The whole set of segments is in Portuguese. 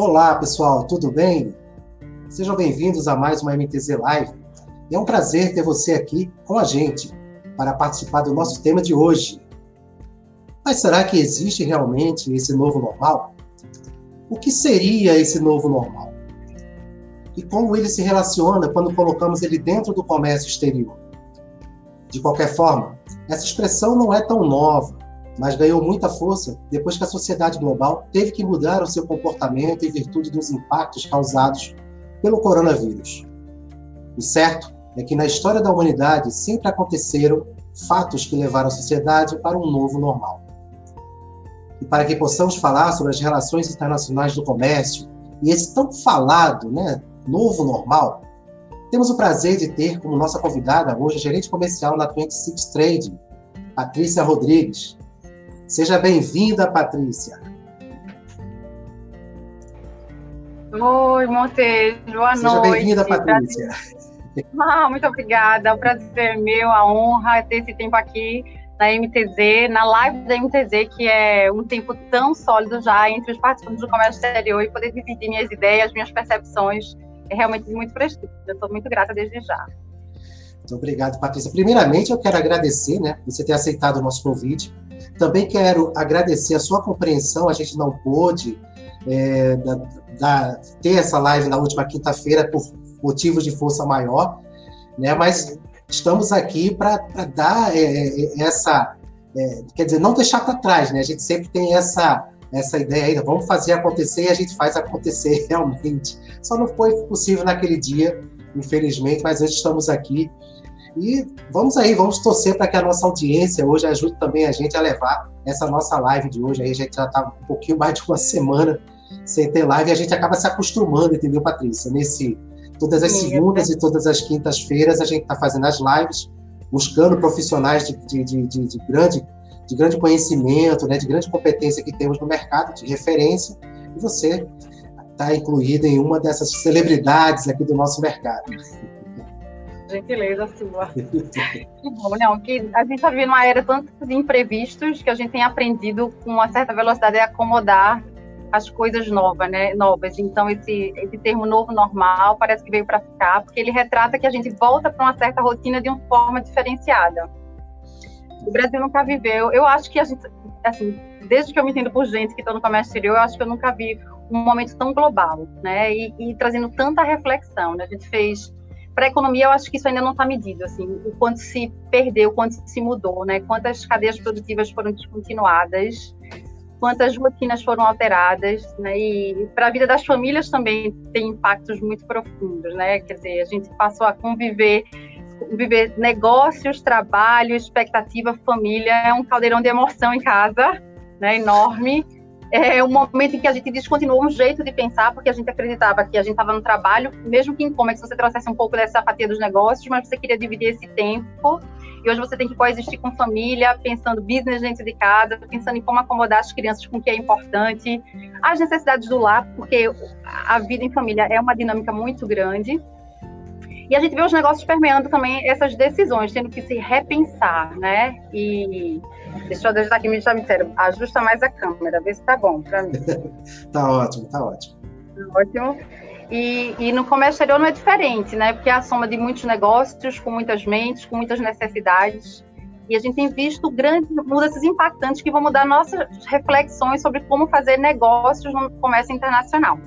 Olá, pessoal, tudo bem? Sejam bem-vindos a mais uma MTZ Live. É um prazer ter você aqui com a gente para participar do nosso tema de hoje. Mas será que existe realmente esse novo normal? O que seria esse novo normal? E como ele se relaciona quando colocamos ele dentro do comércio exterior? De qualquer forma, essa expressão não é tão nova, mas ganhou muita força depois que a sociedade global teve que mudar o seu comportamento em virtude dos impactos causados pelo coronavírus. O certo é que na história da humanidade sempre aconteceram fatos que levaram a sociedade para um novo normal. E para que possamos falar sobre as relações internacionais do comércio e esse tão falado, né, novo normal, temos o prazer de ter como nossa convidada hoje a gerente comercial na 26 Trading, Patrícia Rodrigues. Seja bem-vinda, Patrícia. Oi, Monteiro, boa Seja noite. Seja bem-vinda, Patrícia. Ah, muito obrigada, é um prazer meu, a honra ter esse tempo aqui na MTZ, na live da MTZ, que é um tempo tão sólido já entre os participantes do comércio exterior e poder dividir minhas ideias, minhas percepções, é realmente muito prestígio. Eu estou muito grata desde já. Muito obrigado, Patrícia. Primeiramente, eu quero agradecer, né, você ter aceitado o nosso convite. Também quero agradecer a sua compreensão. A gente não pôde é, da, da, ter essa live na última quinta-feira por motivos de força maior, né? Mas estamos aqui para dar é, é, essa, é, quer dizer, não deixar para trás, né? A gente sempre tem essa essa ideia ainda, vamos fazer acontecer e a gente faz acontecer realmente. Só não foi possível naquele dia, infelizmente, mas hoje estamos aqui e vamos aí, vamos torcer para que a nossa audiência hoje ajude também a gente a levar essa nossa live de hoje. Aí a gente já está um pouquinho mais de uma semana sem ter live e a gente acaba se acostumando, entendeu, Patrícia? Nesse, todas as Sim, segundas é. e todas as quintas-feiras a gente está fazendo as lives, buscando profissionais de, de, de, de, de grande, de grande conhecimento, né, de grande competência que temos no mercado, de referência, e você está incluído em uma dessas celebridades aqui do nosso mercado. Gentileza sua. que bom, não, que a gente está vivendo uma era tanto de imprevistos que a gente tem aprendido com uma certa velocidade a acomodar as coisas novas, né? Novas. Então esse esse termo novo normal parece que veio para ficar, porque ele retrata que a gente volta para uma certa rotina de uma forma diferenciada. O Brasil nunca viveu. Eu acho que a gente, assim, desde que eu me entendo por gente que está no comércio exterior, eu acho que eu nunca vi um momento tão global, né? E, e trazendo tanta reflexão. Né? A gente fez para a economia, eu acho que isso ainda não está medido, assim, o quanto se perdeu, o quanto se mudou, né? Quantas cadeias produtivas foram descontinuadas, quantas rotinas foram alteradas, né? E para a vida das famílias também tem impactos muito profundos, né? Quer dizer, a gente passou a conviver viver negócios, trabalho, expectativa, família, é um caldeirão de emoção em casa, né, enorme. É um momento em que a gente descontinuou um jeito de pensar, porque a gente acreditava que a gente estava no trabalho, mesmo que em que você trouxesse um pouco dessa fatia dos negócios, mas você queria dividir esse tempo. E hoje você tem que coexistir com família, pensando business dentro de casa, pensando em como acomodar as crianças com o que é importante, as necessidades do lar, porque a vida em família é uma dinâmica muito grande. E a gente vê os negócios permeando também essas decisões, tendo que se repensar, né? E deixa eu aqui, me disseram, ajusta mais a câmera, vê se tá bom para mim. tá ótimo, tá ótimo. Ótimo. E, e, no comércio exterior não é diferente, né? Porque é a soma de muitos negócios, com muitas mentes, com muitas necessidades. E a gente tem visto grandes mudanças impactantes que vão mudar nossas reflexões sobre como fazer negócios no comércio internacional.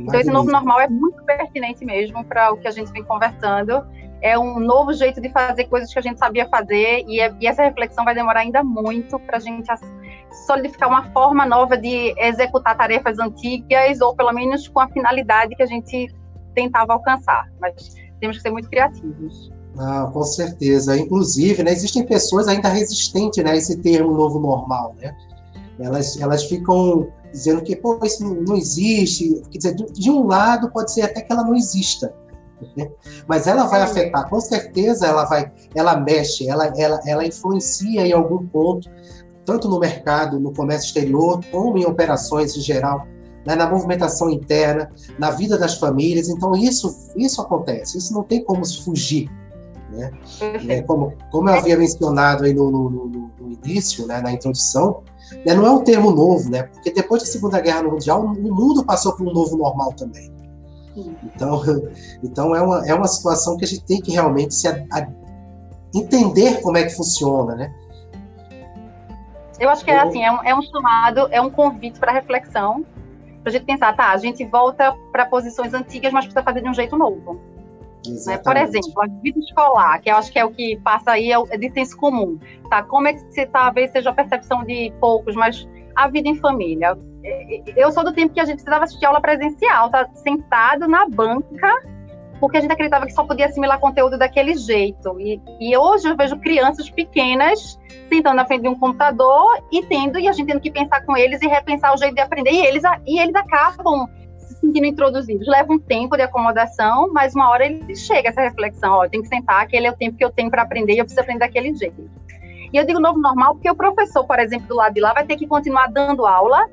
Então, esse novo normal é muito pertinente mesmo para o que a gente vem conversando. É um novo jeito de fazer coisas que a gente sabia fazer, e, é, e essa reflexão vai demorar ainda muito para a gente solidificar uma forma nova de executar tarefas antigas, ou pelo menos com a finalidade que a gente tentava alcançar. Mas temos que ser muito criativos. Ah, com certeza. Inclusive, né, existem pessoas ainda resistentes né, a esse termo novo normal. Né? Elas, elas ficam dizendo que pô, isso não existe. Quer dizer, de um lado pode ser até que ela não exista? Mas ela vai afetar, com certeza ela vai, ela mexe, ela, ela, ela influencia em algum ponto, tanto no mercado, no comércio exterior, como em operações em geral, né? na movimentação interna, na vida das famílias. Então isso, isso acontece, isso não tem como fugir. Né? É, como, como eu havia mencionado aí no, no, no, no início, né, na introdução, né, não é um termo novo, né? Porque depois da Segunda Guerra Mundial, o mundo passou por um novo normal também. Então, então é, uma, é uma situação que a gente tem que realmente se a, a, entender como é que funciona, né? Eu acho que é assim, é um, é um chamado, é um convite para reflexão, para a gente pensar, tá, a gente volta para posições antigas, mas precisa fazer de um jeito novo. Né? Por exemplo, a vida escolar, que eu acho que é o que passa aí, é, é de senso comum. Tá? Como é que você talvez seja a percepção de poucos, mas a vida em família. Eu sou do tempo que a gente precisava assistir aula presencial, tá sentado na banca, porque a gente acreditava que só podia assimilar conteúdo daquele jeito. E, e hoje eu vejo crianças pequenas sentando na frente de um computador e tendo, e a gente tendo que pensar com eles e repensar o jeito de aprender. E eles, e eles acabam se sentindo introduzidos. Leva um tempo de acomodação, mas uma hora ele chega essa reflexão: ó, tem que sentar, aquele é o tempo que eu tenho para aprender e eu preciso aprender daquele jeito. E eu digo novo normal porque o professor, por exemplo, do lado de lá, vai ter que continuar dando aula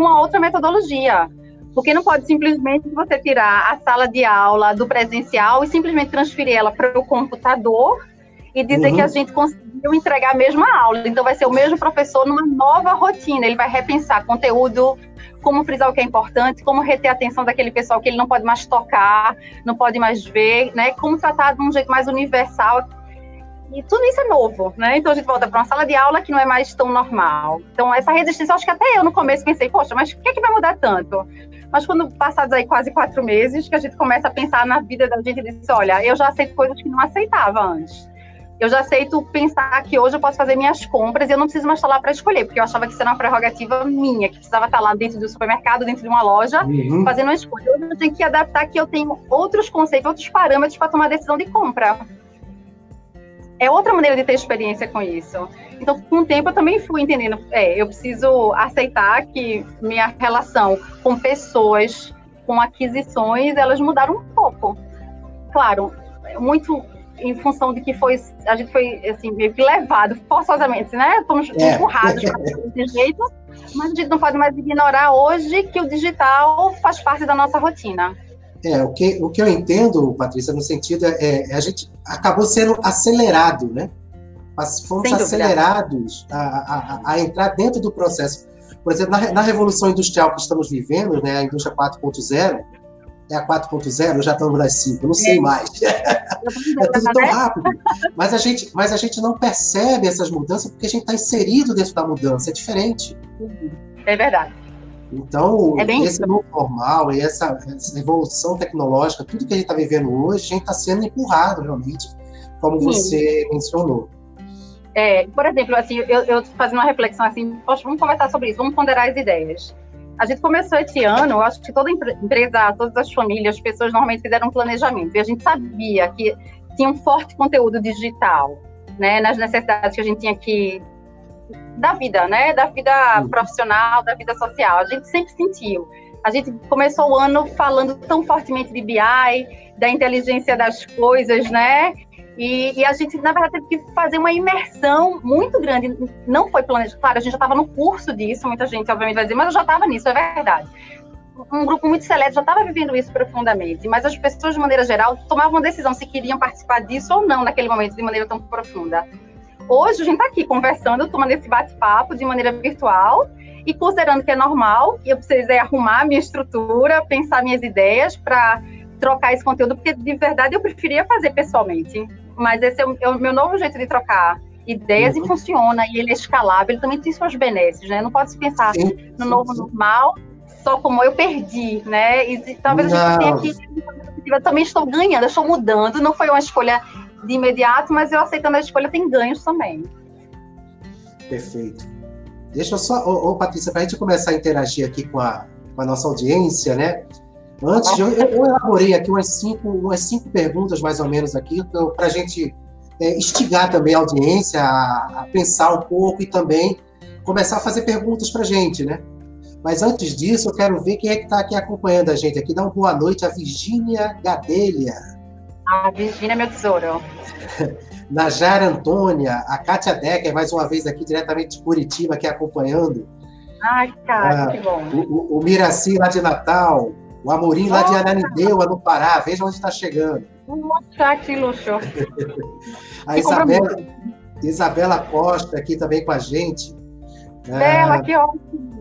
uma outra metodologia. Porque não pode simplesmente você tirar a sala de aula do presencial e simplesmente transferir ela para o computador e dizer uhum. que a gente conseguiu entregar a mesma aula. Então vai ser o mesmo professor numa nova rotina. Ele vai repensar conteúdo, como frisar o que é importante, como reter a atenção daquele pessoal que ele não pode mais tocar, não pode mais ver, né? Como tratar de um jeito mais universal e tudo isso é novo, né? Então a gente volta para uma sala de aula que não é mais tão normal. Então essa resistência, acho que até eu no começo pensei, poxa, mas o que é que vai mudar tanto? Mas quando passados aí quase quatro meses, que a gente começa a pensar na vida da gente e diz, olha, eu já aceito coisas que não aceitava antes. Eu já aceito pensar que hoje eu posso fazer minhas compras e eu não preciso mais estar lá para escolher, porque eu achava que isso era uma prerrogativa minha, que precisava estar lá dentro do supermercado, dentro de uma loja, uhum. fazendo uma escolha. Hoje eu tenho que adaptar que eu tenho outros conceitos, outros parâmetros para tomar decisão de compra é outra maneira de ter experiência com isso. Então, com o tempo, eu também fui entendendo, é, eu preciso aceitar que minha relação com pessoas, com aquisições, elas mudaram um pouco. Claro, muito em função de que foi, a gente foi, assim, meio que levado forçosamente, né? Fomos é. empurrados desse jeito, mas a gente não pode mais ignorar hoje que o digital faz parte da nossa rotina. É, o que, o que eu entendo, Patrícia, no sentido é, é a gente acabou sendo acelerado, né? Mas fomos acelerados a, a, a, entrar dentro do processo. Por exemplo, na, na revolução industrial que estamos vivendo, né, a indústria 4.0, é a 4.0, já estamos nas 5, não sei é. mais. é tudo tão rápido. Mas a, gente, mas a gente não percebe essas mudanças porque a gente está inserido dentro da mudança, é diferente. É verdade. Então, é esse novo normal e essa, essa, evolução tecnológica, tudo que a gente está vivendo hoje, a gente está sendo empurrado realmente, como Sim. você mencionou. É, por exemplo, assim, eu, eu fazendo uma reflexão assim, poxa, vamos conversar sobre isso, vamos ponderar as ideias. A gente começou esse ano, eu acho que toda empresa, todas as famílias, as pessoas normalmente fizeram um planejamento, e a gente sabia que tinha um forte conteúdo digital, né, nas necessidades que a gente tinha que da vida, né? Da vida profissional, da vida social. A gente sempre sentiu. A gente começou o ano falando tão fortemente de BI, da inteligência das coisas, né? E, e, a gente, na verdade, teve que fazer uma imersão muito grande. Não foi planejado. Claro, a gente já estava no curso disso, muita gente, obviamente, vai dizer, mas eu já estava nisso, é verdade. Um grupo muito seleto já estava vivendo isso profundamente, mas as pessoas, de maneira geral, tomavam uma decisão se queriam participar disso ou não naquele momento, de maneira tão profunda. Hoje a gente está aqui conversando, tomando esse bate-papo de maneira virtual e considerando que é normal, que eu precisei arrumar minha estrutura, pensar minhas ideias para trocar esse conteúdo, porque de verdade eu preferia fazer pessoalmente. Mas esse é o, é o meu novo jeito de trocar ideias uhum. e funciona, e ele é escalável, ele também tem suas benesses, né? Não pode se pensar sim, no sim, novo sim. normal só como eu perdi, né? E talvez não. a gente tenha que eu também estou ganhando, eu estou mudando, não foi uma escolha de imediato, mas eu aceitando a escolha tem ganhos também. Perfeito. Deixa eu só, ô, ô Patrícia, para a gente começar a interagir aqui com a, com a nossa audiência, né? Antes, eu, eu, elaborei aqui umas cinco, umas cinco perguntas, mais ou menos, aqui, para a gente é, instigar também a audiência a, a, pensar um pouco e também começar a fazer perguntas para a gente, né? Mas antes disso, eu quero ver quem é que está aqui acompanhando a gente aqui. Dá uma boa noite a Virgínia Gadelha. A Virgínia, meu tesouro. Najara Antônia, a Kátia Decker, mais uma vez aqui diretamente de Curitiba, aqui acompanhando. Ai, cara, ah, que bom. O, o, Miraci lá de Natal, o Amorim lá de Ananindeua, no Pará, veja onde está chegando. Poxa, que luxo. a Isabela, Isabela Costa aqui também com a gente. Bela, ah, que ótimo.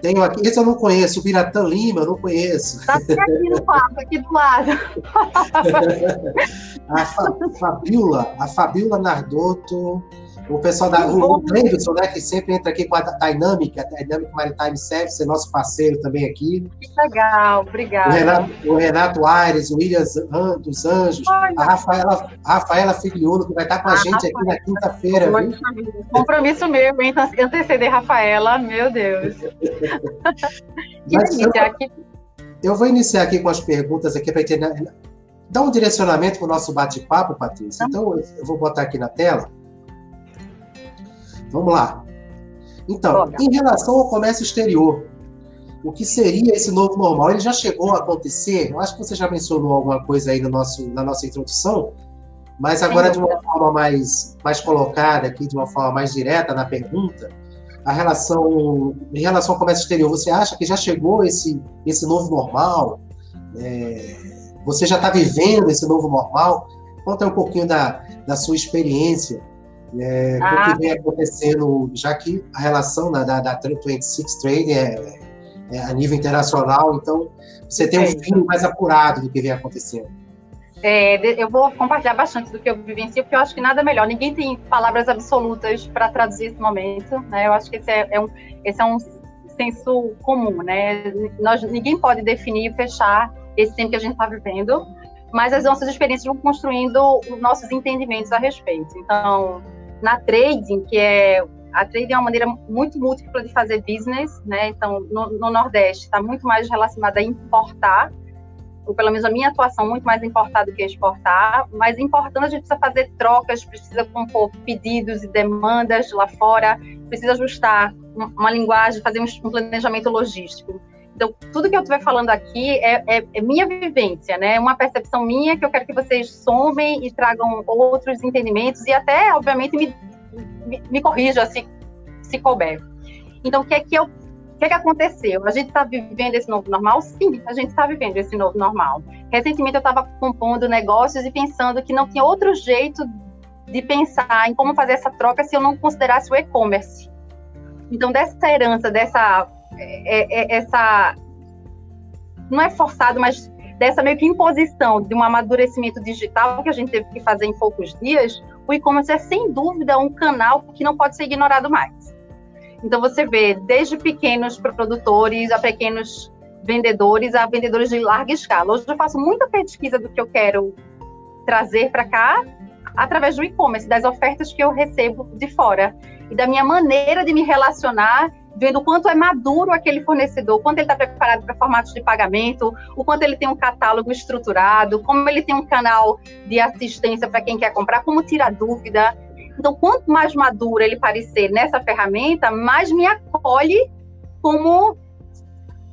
Tenho aqui, esse eu não conheço, o Biratã Lima, eu não conheço. Está aqui no quarto, aqui do lado. a Fa, Fabiola, a Fabiola Nardotto, o pessoal da. O, o Davidson, né, que sempre entra aqui com a Dynamic, a Dynamic Maritime Service, é nosso parceiro também aqui. Que legal, obrigada. O Renato, o Renato Aires, o William dos Anjos, a Rafaela, a Rafaela Filiolo, que vai estar com a, a gente Rafaela. aqui na quinta-feira. Compromisso mesmo, hein? Anteceder Rafaela, meu Deus. Mas, eu, aqui... eu vou iniciar aqui com as perguntas aqui para entender. Dar um direcionamento para o nosso bate-papo, Patrícia. Então, eu vou botar aqui na tela. Vamos lá. Então, em relação ao comércio exterior, o que seria esse novo normal? Ele já chegou a acontecer? Eu acho que você já mencionou alguma coisa aí no nosso, na nossa introdução, mas agora de uma forma mais, mais colocada aqui, de uma forma mais direta na pergunta, a relação em relação ao comércio exterior, você acha que já chegou esse, esse novo normal? É, você já está vivendo esse novo normal? Conta um pouquinho da, da sua experiência é, ah. o que vem acontecendo, já que a relação da, da, da 26 Trade é, é, a nível internacional, então você tem um fim mais apurado do que vem acontecendo. É, eu vou compartilhar bastante do que eu vivencio, porque eu acho que nada melhor. Ninguém tem palavras absolutas para traduzir esse momento, né? Eu acho que esse é, é, um, esse é um senso comum, né? Nós, ninguém pode definir e fechar esse tempo que a gente está vivendo, mas as nossas experiências vão construindo os nossos entendimentos a respeito. Então, na trading, que é a trading é uma maneira muito múltipla de fazer business, né? Então, no, no Nordeste está muito mais relacionada a importar, ou pelo menos a minha atuação muito mais importar do que exportar, mas importando a gente precisa fazer trocas, precisa compor pedidos e demandas lá fora, precisa ajustar uma linguagem, fazer um planejamento logístico. Então, tudo que eu estiver falando aqui é, é, é, minha vivência, né? É uma percepção minha que eu quero que vocês somem e tragam outros entendimentos e até, obviamente, me, me, me corrijam se, se couber. Então, o que é que eu o que, é que aconteceu? A gente está vivendo esse novo normal? Sim, a gente está vivendo esse novo normal. Recentemente eu estava compondo negócios e pensando que não tinha outro jeito de pensar em como fazer essa troca se eu não considerasse o e-commerce. Então, dessa herança, dessa é, é, essa não é forçado, mas dessa meio que imposição de um amadurecimento digital que a gente teve que fazer em poucos dias, o e-commerce é sem dúvida um canal que não pode ser ignorado mais. Então você vê desde pequenos produtores a pequenos vendedores a vendedores de larga escala. Hoje eu faço muita pesquisa do que eu quero trazer para cá através do e-commerce, das ofertas que eu recebo de fora e da minha maneira de me relacionar vendo o quanto é maduro aquele fornecedor, o quanto ele está preparado para formatos de pagamento, o quanto ele tem um catálogo estruturado, como ele tem um canal de assistência para quem quer comprar, como tira dúvida. Então, quanto mais maduro ele parecer nessa ferramenta, mais me acolhe como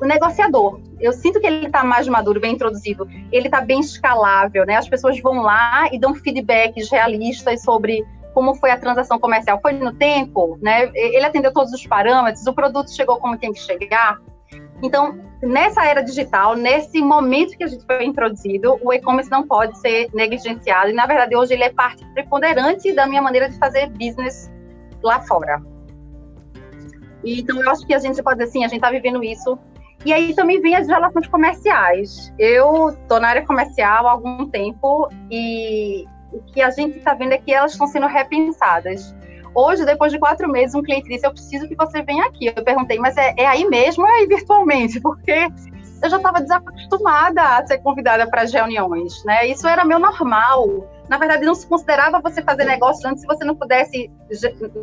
o negociador. Eu sinto que ele está mais maduro, bem introduzido. Ele está bem escalável, né? As pessoas vão lá e dão feedbacks realistas sobre como foi a transação comercial? Foi no tempo, né? Ele atendeu todos os parâmetros, o produto chegou como tem que chegar. Então, nessa era digital, nesse momento que a gente foi introduzido, o e-commerce não pode ser negligenciado. E, na verdade, hoje ele é parte preponderante da minha maneira de fazer business lá fora. E, então, eu acho que a gente pode dizer assim, a gente está vivendo isso. E aí também vem as relações comerciais. Eu estou na área comercial há algum tempo e o que a gente está vendo é que elas estão sendo repensadas. Hoje, depois de quatro meses, um cliente disse: Eu preciso que você venha aqui. Eu perguntei, mas é, é aí mesmo ou é aí virtualmente? Porque eu já estava desacostumada a ser convidada para as reuniões, né? Isso era meu normal. Na verdade, não se considerava você fazer negócio antes se você não pudesse,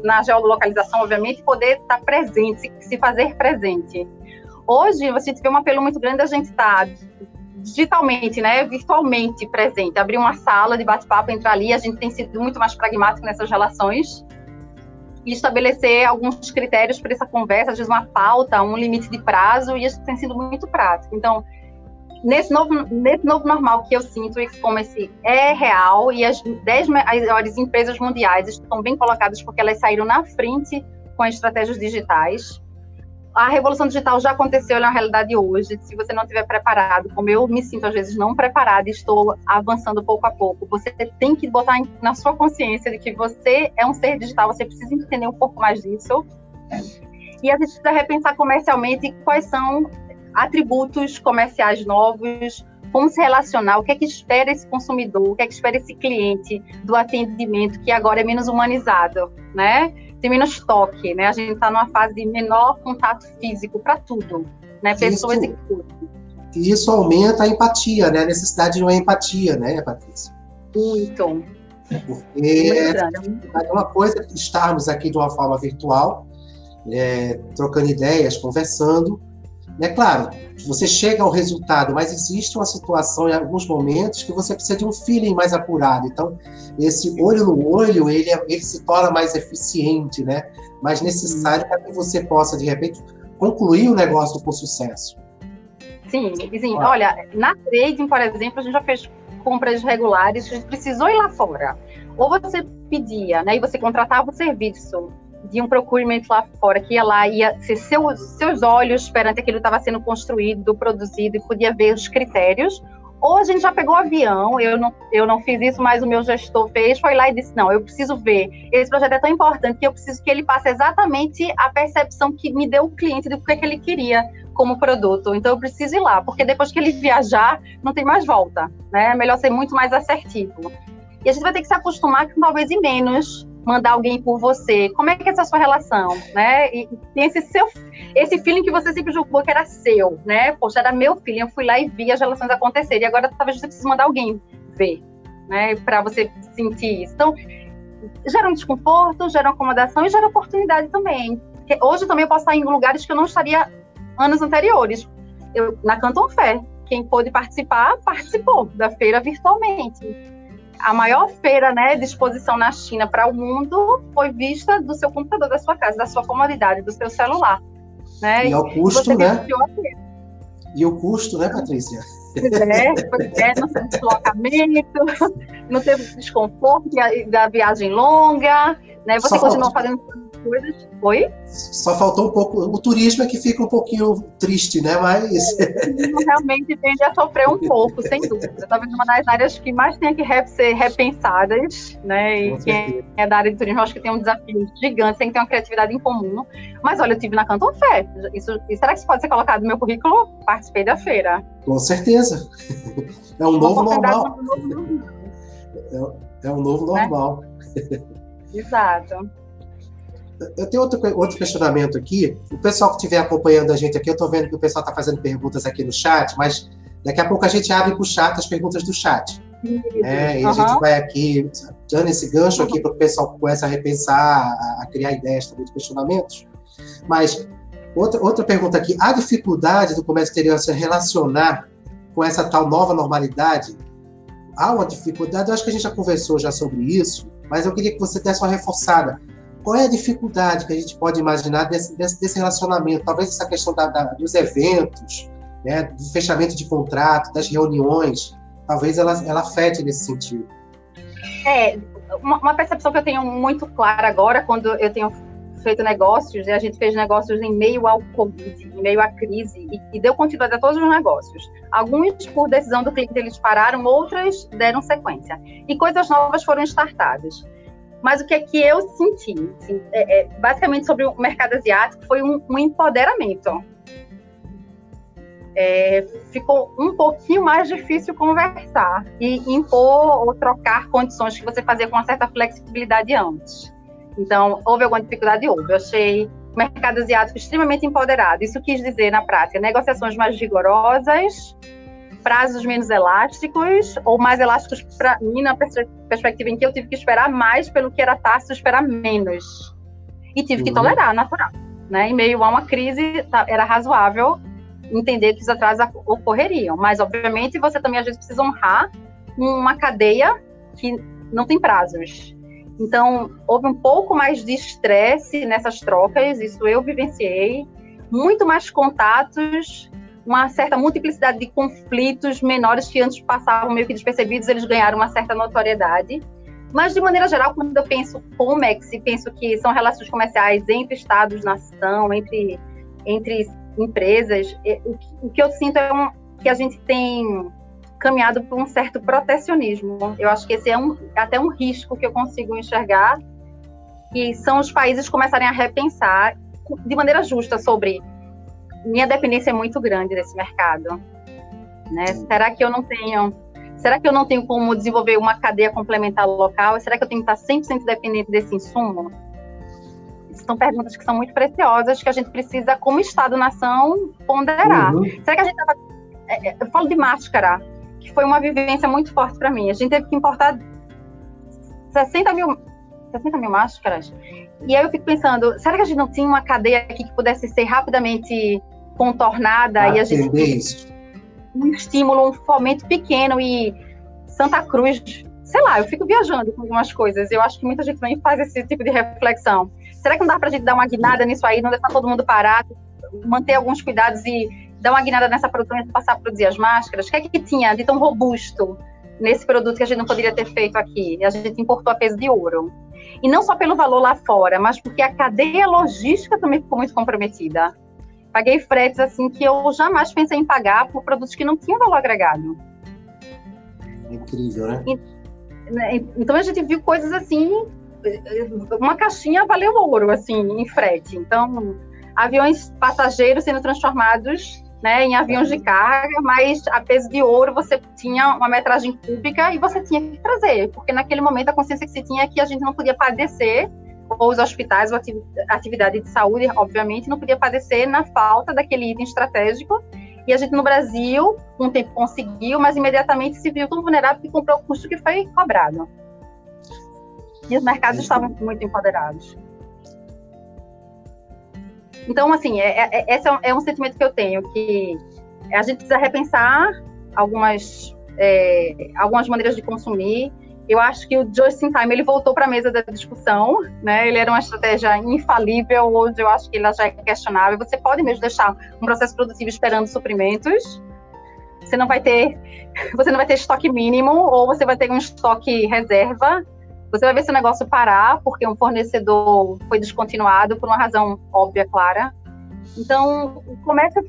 na geolocalização, obviamente, poder estar presente, se fazer presente. Hoje, você vê um apelo muito grande a gente estar tá digitalmente, né, virtualmente presente, abrir uma sala de bate-papo, entrar ali, a gente tem sido muito mais pragmático nessas relações. E estabelecer alguns critérios para essa conversa, às vezes uma pauta, um limite de prazo, e isso tem sido muito prático. Então, nesse novo, nesse novo normal que eu sinto, o e-commerce é real e as 10 maiores empresas mundiais estão bem colocadas porque elas saíram na frente com as estratégias digitais a revolução digital já aconteceu, ela é uma realidade hoje. Se você não estiver preparado, como eu me sinto às vezes não preparada e estou avançando pouco a pouco, você tem que botar na sua consciência de que você é um ser digital, você precisa entender um pouco mais disso. E a gente precisa repensar comercialmente quais são atributos comerciais novos, como se relacionar, o que é que espera esse consumidor, o que é que espera esse cliente do atendimento que agora é menos humanizado, né? Menos toque, né? A gente está numa fase de menor contato físico para tudo, né? Pessoas isso, e tudo. E isso aumenta a empatia, né? A necessidade de uma empatia, né, Patrícia? Muito. Porque é uma coisa estarmos aqui de uma forma virtual, é, trocando ideias, conversando, é claro, você chega ao resultado, mas existe uma situação em alguns momentos que você precisa de um feeling mais apurado. Então, esse olho no olho, ele, é, ele se torna mais eficiente, né? Mais necessário para que você possa, de repente, concluir o negócio com sucesso. Sim, sim. Olha, na trading, por exemplo, a gente já fez compras regulares, a gente precisou ir lá fora. Ou você pedia, né, e você contratava o serviço de um procurement lá fora, que ia lá, ia ser seus, seus olhos perante aquilo que estava sendo construído, produzido, e podia ver os critérios, ou a gente já pegou o avião, eu não, eu não fiz isso, mas o meu gestor fez, foi lá e disse, não, eu preciso ver, esse projeto é tão importante que eu preciso que ele passe exatamente a percepção que me deu o cliente do que, é que ele queria como produto, então eu preciso ir lá, porque depois que ele viajar, não tem mais volta, né, é melhor ser muito mais assertivo. E a gente vai ter que se acostumar com talvez ir menos, mandar alguém por você? Como é que é essa sua relação, né? E tem esse seu, esse feeling que você sempre julgou que era seu, né? Poxa, era meu feeling, eu fui lá e vi as relações acontecerem. E agora talvez você precise mandar alguém ver, né? Para você sentir isso. Então, gera um desconforto, gera uma acomodação e gera oportunidade também. Porque hoje também eu posso estar em lugares que eu não estaria anos anteriores. Eu, na Canton Fair, quem pôde participar, participou da feira virtualmente a maior feira né, de exposição na China para o mundo foi vista do seu computador, da sua casa, da sua comodidade, do seu celular. Né? E ao custo, né? E o custo, né, Patrícia? É, pois é, não teve deslocamento, não teve desconforto da viagem longa, né? Você continua fazendo coisas. Oi? Só faltou um pouco. O turismo é que fica um pouquinho triste, né? Mas. realmente tende a sofrer um pouco, sem dúvida. Talvez uma das áreas que mais tenha que ser repensadas, né? E quem é da área de turismo, acho que tem um desafio gigante, tem que ter uma criatividade em comum. Mas olha, eu tive na Canton Fé. Isso, será que isso pode ser colocado no meu currículo? Participei da feira. Com certeza. É um novo normal. É, é um novo normal. É? Exato eu tenho outro, outro questionamento aqui. O pessoal que estiver acompanhando a gente aqui, eu estou vendo que o pessoal está fazendo perguntas aqui no chat, mas daqui a pouco a gente abre para o chat as perguntas do chat. É, e uhum. a gente vai aqui dando esse gancho aqui para o pessoal comece a repensar, a, a, criar ideias também de questionamentos. Mas outra, outra pergunta aqui: a dificuldade do comércio exterior se relacionar com essa tal nova normalidade? Há uma dificuldade, eu acho que a gente já conversou já sobre isso, mas eu queria que você desse uma reforçada. Qual é a dificuldade que a gente pode imaginar desse, desse, desse relacionamento? Talvez essa questão da, da, dos eventos, né, do fechamento de contrato, das reuniões, talvez ela, ela afete nesse sentido. É, uma, uma percepção que eu tenho muito clara agora, quando eu tenho feito negócios, e a gente fez negócios em meio ao Covid, em meio à crise, e, e, deu continuidade a todos os negócios. Alguns, por decisão do cliente, eles pararam, outras deram sequência. E coisas novas foram startadas. Mas o que é que eu senti? Assim, é, é, basicamente sobre o mercado asiático foi um, um empoderamento. É, ficou um pouquinho mais difícil conversar e impor ou trocar condições que você fazia com uma certa flexibilidade antes. Então, houve alguma dificuldade? Houve. Eu achei o mercado asiático extremamente empoderado. Isso quis dizer, na prática, negociações mais rigorosas, prazos menos elásticos ou mais elásticos para mim na perspectiva em que eu tive que esperar mais pelo que era tácito esperar menos. E tive uhum. que tolerar natural né? Em meio a uma crise tá, era razoável entender que os atrasos ocorreriam mas obviamente você também às vezes precisa honrar uma cadeia que não tem prazos. Então houve um pouco mais de estresse nessas trocas isso eu vivenciei. Muito mais contatos uma certa multiplicidade de conflitos menores que antes passavam meio que despercebidos, eles ganharam uma certa notoriedade. Mas, de maneira geral, quando eu penso COMEX e penso que são relações comerciais entre estados-nação, entre entre empresas, o que eu sinto é um, que a gente tem caminhado por um certo protecionismo. Eu acho que esse é um, até um risco que eu consigo enxergar, que são os países começarem a repensar de maneira justa sobre minha dependência é muito grande desse mercado. Né? Será que eu não tenho Será que eu não tenho como desenvolver uma cadeia complementar local? Será que eu tenho que estar 100% dependente desse insumo? São perguntas que são muito preciosas que a gente precisa, como Estado-nação, ponderar. Uhum. Será que a gente estava. É, é, eu falo de máscara, que foi uma vivência muito forte para mim. A gente teve que importar 60 mil, 60 mil máscaras. E aí eu fico pensando, será que a gente não tinha uma cadeia aqui que pudesse ser rapidamente contornada e a gente isso um estímulo, um fomento pequeno e Santa Cruz, sei lá, eu fico viajando com algumas coisas. Eu acho que muita gente também faz esse tipo de reflexão. Será que não dá para a gente dar uma guinada nisso aí, não deixar todo mundo parado, manter alguns cuidados e dar uma guinada nessa produção e passar a produzir as máscaras? O que é que tinha de tão robusto nesse produto que a gente não poderia ter feito aqui? A gente importou a peso de ouro. E não só pelo valor lá fora, mas porque a cadeia logística também ficou muito comprometida. Paguei fretes assim que eu jamais pensei em pagar por produtos que não tinham valor agregado. Incrível, né? E, né, então a gente viu coisas assim, uma caixinha valeu ouro assim em frete. Então aviões passageiros sendo transformados né, em aviões de carga, mas a peso de ouro você tinha uma metragem cúbica e você tinha que trazer, porque naquele momento a consciência que se tinha é que a gente não podia padecer ou os hospitais, ou atividade de saúde, obviamente, não podia padecer na falta daquele item estratégico. E a gente no Brasil, um tempo conseguiu, mas imediatamente se viu tão vulnerável que comprou o custo que foi cobrado. E os mercados estavam muito empoderados. Então, assim, é, é, é esse é um, é um, sentimento que eu tenho, que a gente precisa repensar algumas, é, algumas maneiras de consumir, eu acho que o Just in Time ele voltou para a mesa da discussão, né? Ele era uma estratégia infalível, hoje eu acho que ele já é questionável. Você pode mesmo deixar um processo produtivo esperando suprimentos. Você não vai ter, você não vai ter estoque mínimo ou você vai ter um estoque reserva. Você vai ver se o negócio parar porque um fornecedor foi descontinuado por uma razão óbvia, clara. Então, comércio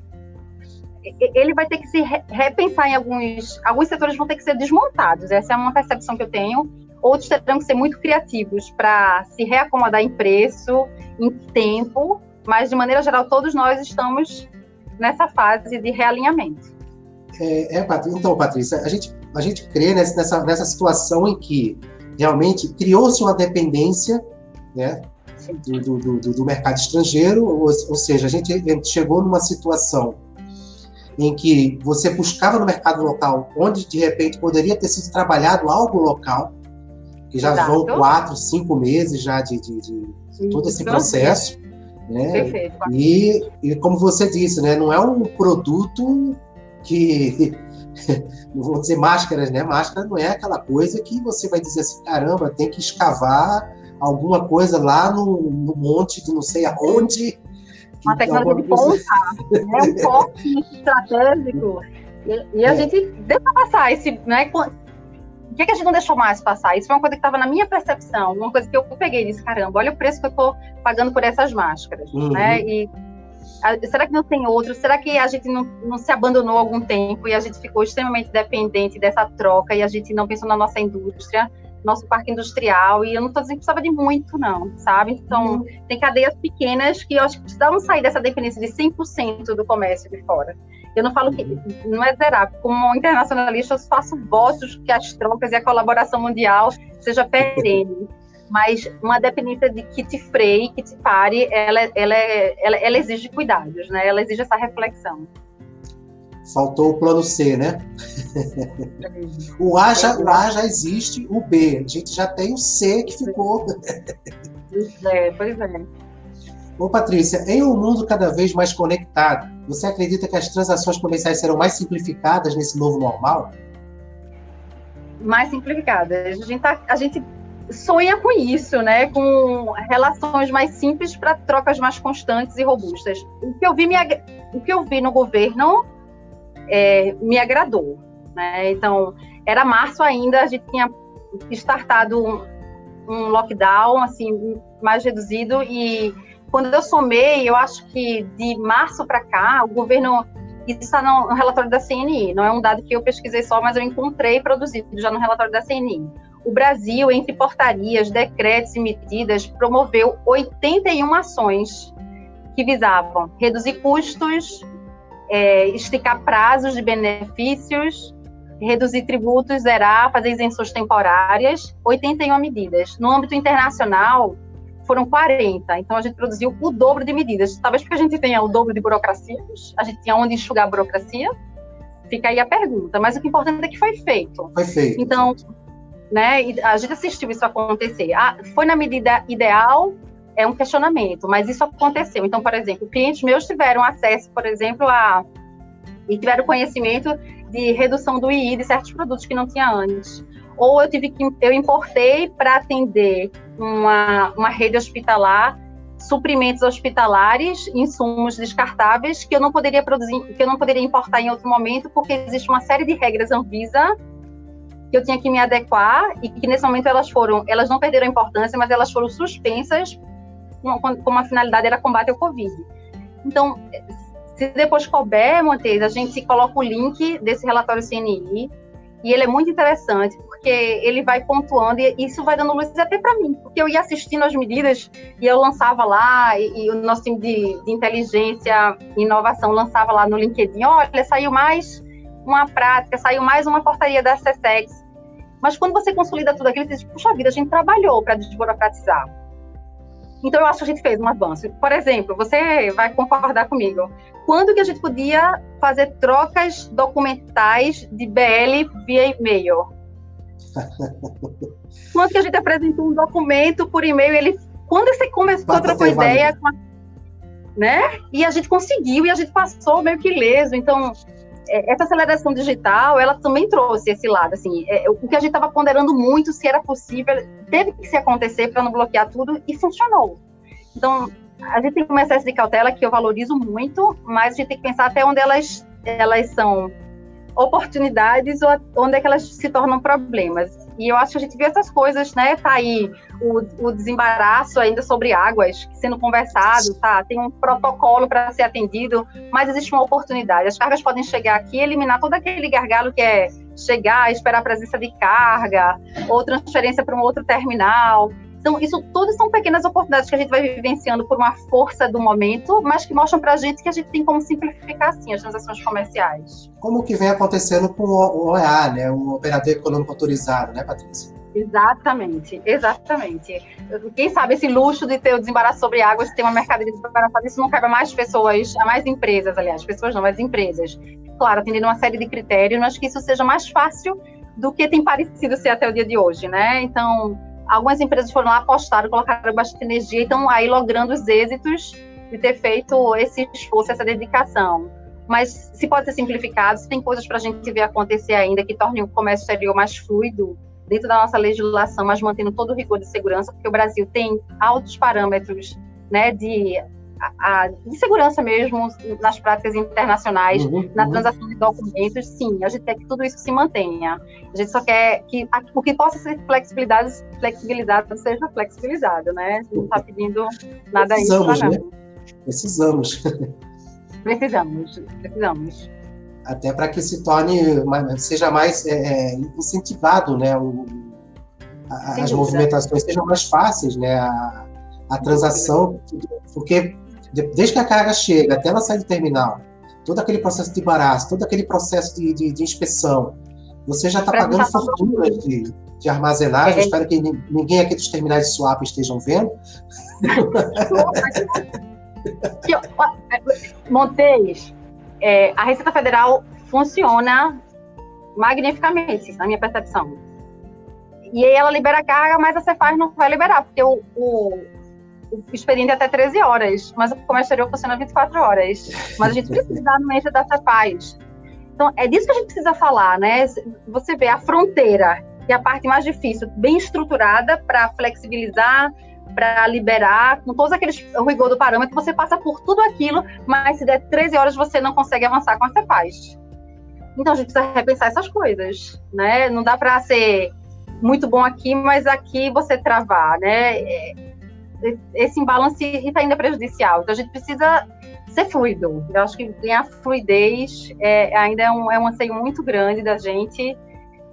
ele vai ter que se repensar em alguns. Alguns setores vão ter que ser desmontados. Essa é uma percepção que eu tenho. Outros terão que ser muito criativos para se reacomodar em preço, em tempo, mas de maneira geral, todos nós estamos nessa fase de realinhamento. É, é então, Patrícia, a gente, a gente crê nessa, nessa situação em que realmente criou-se uma dependência né, do, do, do, do mercado estrangeiro, ou, ou seja, a gente chegou numa situação em que você buscava no mercado local, onde de repente poderia ter sido trabalhado algo local, que já Exato. vão quatro, cinco meses já de, de, de todo esse processo. Né? Perfeito. E, e como você disse, né, não é um produto que vou dizer máscaras, né? Máscara não é aquela coisa que você vai dizer assim, caramba, tem que escavar alguma coisa lá no, no monte de não sei aonde uma tecnologia de ponta, né, um foco estratégico. E, e a é. gente deixa passar esse. Né, o que, que a gente não deixou mais passar? Isso foi uma coisa que estava na minha percepção, uma coisa que eu peguei e disse: caramba, olha o preço que eu estou pagando por essas máscaras. Uhum. Né? E será que não tem outro? Será que a gente não, não se abandonou algum tempo e a gente ficou extremamente dependente dessa troca e a gente não pensou na nossa indústria? Nosso parque industrial, e eu não estou dizendo que precisava de muito, não, sabe? Então, uhum. tem cadeias pequenas que eu acho que precisavam sair dessa dependência de 100% do comércio de fora. Eu não falo que não é zerar, como internacionalista, eu faço votos que as trocas e a colaboração mundial seja perene. Mas uma dependência de que te freie, que te pare, ela, ela, ela, ela exige cuidados, né? Ela exige essa reflexão. Faltou o plano C, né? o, a já, o A já existe, o B. A gente já tem o C que ficou. é, pois é. Ô, Patrícia, em um mundo cada vez mais conectado, você acredita que as transações comerciais serão mais simplificadas nesse novo normal? Mais simplificadas. A gente, tá, a gente sonha com isso, né? Com relações mais simples para trocas mais constantes e robustas. O que eu vi, me, o que eu vi no governo é, me agradou. Né? Então, era março ainda, a gente tinha startado um, um lockdown assim mais reduzido e quando eu somei, eu acho que de março para cá, o governo isso está no relatório da CNI, não é um dado que eu pesquisei só, mas eu encontrei produzido já no relatório da CNI. O Brasil, entre portarias, decretos e medidas, promoveu 81 ações que visavam reduzir custos, é, esticar prazos de benefícios, reduzir tributos, zerar, fazer isenções temporárias, 81 medidas. No âmbito internacional, foram 40. Então, a gente produziu o dobro de medidas. Talvez porque a gente tenha o dobro de burocracias, a gente tinha onde enxugar a burocracia. Fica aí a pergunta. Mas o que é importante é que foi feito. Foi feito. Então, né, a gente assistiu isso acontecer. Ah, foi na medida ideal? É um questionamento, mas isso aconteceu. Então, por exemplo, clientes meus tiveram acesso, por exemplo, a e tiveram conhecimento de redução do II de certos produtos que não tinha antes ou eu tive que eu importei para atender uma, uma rede hospitalar suprimentos hospitalares, insumos descartáveis que eu não poderia produzir, que eu não poderia importar em outro momento, porque existe uma série de regras Anvisa que eu tinha que me adequar e que nesse momento elas foram, elas não perderam importância, mas elas foram suspensas como a finalidade era combate ao Covid. Então, se depois couber, Montes, a gente coloca o link desse relatório CNI, e ele é muito interessante, porque ele vai pontuando, e isso vai dando luz até para mim, porque eu ia assistindo as medidas e eu lançava lá, e, e o nosso time de, de, inteligência e inovação lançava lá no LinkedIn: olha, saiu mais uma prática, saiu mais uma portaria da SESEX. Mas quando você consolida tudo aquilo, você diz: puxa vida, a gente trabalhou para desburocratizar. Então, eu acho que a gente fez um avanço. Por exemplo, você vai concordar comigo quando que a gente podia fazer trocas documentais de BL via e-mail? quando que a gente apresentou um documento por e-mail, ele quando você começou a trocar ideia, né? E a gente conseguiu e a gente passou meio que leso. Então, essa aceleração digital, ela também trouxe esse lado, assim, é, o que a gente estava ponderando muito se era possível, teve que se acontecer para não bloquear tudo e funcionou. Então, a gente tem um excesso de cautela que eu valorizo muito, mas a gente tem que pensar até onde elas, elas são oportunidades ou onde é que elas se tornam problemas. E eu acho que a gente vê essas coisas, né? Tá aí o, o desembaraço ainda sobre águas sendo conversado, tá? Tem um protocolo para ser atendido, mas existe uma oportunidade. As cargas podem chegar aqui e eliminar todo aquele gargalo que é chegar, esperar a presença de carga, ou transferência para um outro terminal. Então, isso tudo são pequenas oportunidades que a gente vai vivenciando por uma força do momento, mas que mostram para a gente que a gente tem como simplificar, sim, as transações comerciais. Como que vem acontecendo com o OEA, né, o Operador Econômico Autorizado, né, Patrícia? Exatamente, exatamente. Quem sabe esse luxo de ter o desembaraço sobre águas, ter uma mercadoria desembaraçada, isso não cabe a mais pessoas, a mais empresas, aliás, pessoas não, mas empresas. Claro, atendendo uma série de critérios, mas que isso seja mais fácil do que tem parecido ser até o dia de hoje, né? Então, algumas empresas foram lá, apostaram, colocaram bastante energia, então aí logrando os êxitos de ter feito esse esforço, essa dedicação. Mas se pode ser simplificado, se tem coisas para a gente ver acontecer ainda que tornem o comércio exterior mais fluido dentro da nossa legislação, mas mantendo todo o rigor de segurança, porque o Brasil tem altos parâmetros né, de a, de segurança mesmo nas práticas internacionais, uhum, na uhum. transação de documentos, sim, a gente quer que tudo isso se mantenha. A gente só quer que o que possa ser flexibilizado, flexibilizado seja flexibilizado, né? Não está pedindo nada Precisamos, isso. Né? Precisamos. Precisamos, precisamos. Até para que se torne, seja mais é, é incentivado, né? O, a, as movimentações sejam mais fáceis, né? A, a transação, porque desde que a carga chega até ela sair do terminal, todo aquele processo de embaraço, todo aquele processo de, de, de inspeção, você já está pagando fortunas de, de armazenagem. É. Espero que ninguém aqui dos terminais de swap estejam vendo. Montes, é, a Receita Federal funciona magnificamente, na minha percepção. E aí ela libera a carga, mas a Cefaz não vai liberar, porque o o expediente é até 13 horas, mas o comércio exterior funciona 24 horas. Mas a gente precisa no mente dessa paz. Então, é disso que a gente precisa falar, né? Você vê a fronteira, que é a parte mais difícil, bem estruturada para flexibilizar, para liberar, com todos aqueles o rigor do parâmetro, você passa por tudo aquilo, mas se der 13 horas você não consegue avançar com a CEPAZ. Então a gente precisa repensar essas coisas, né? Não dá para ser muito bom aqui, mas aqui você travar, né? Esse imbalance está ainda prejudicial. Então a gente precisa ser fluido. Eu acho que ganhar fluidez é, ainda é um, é um anseio muito grande da gente.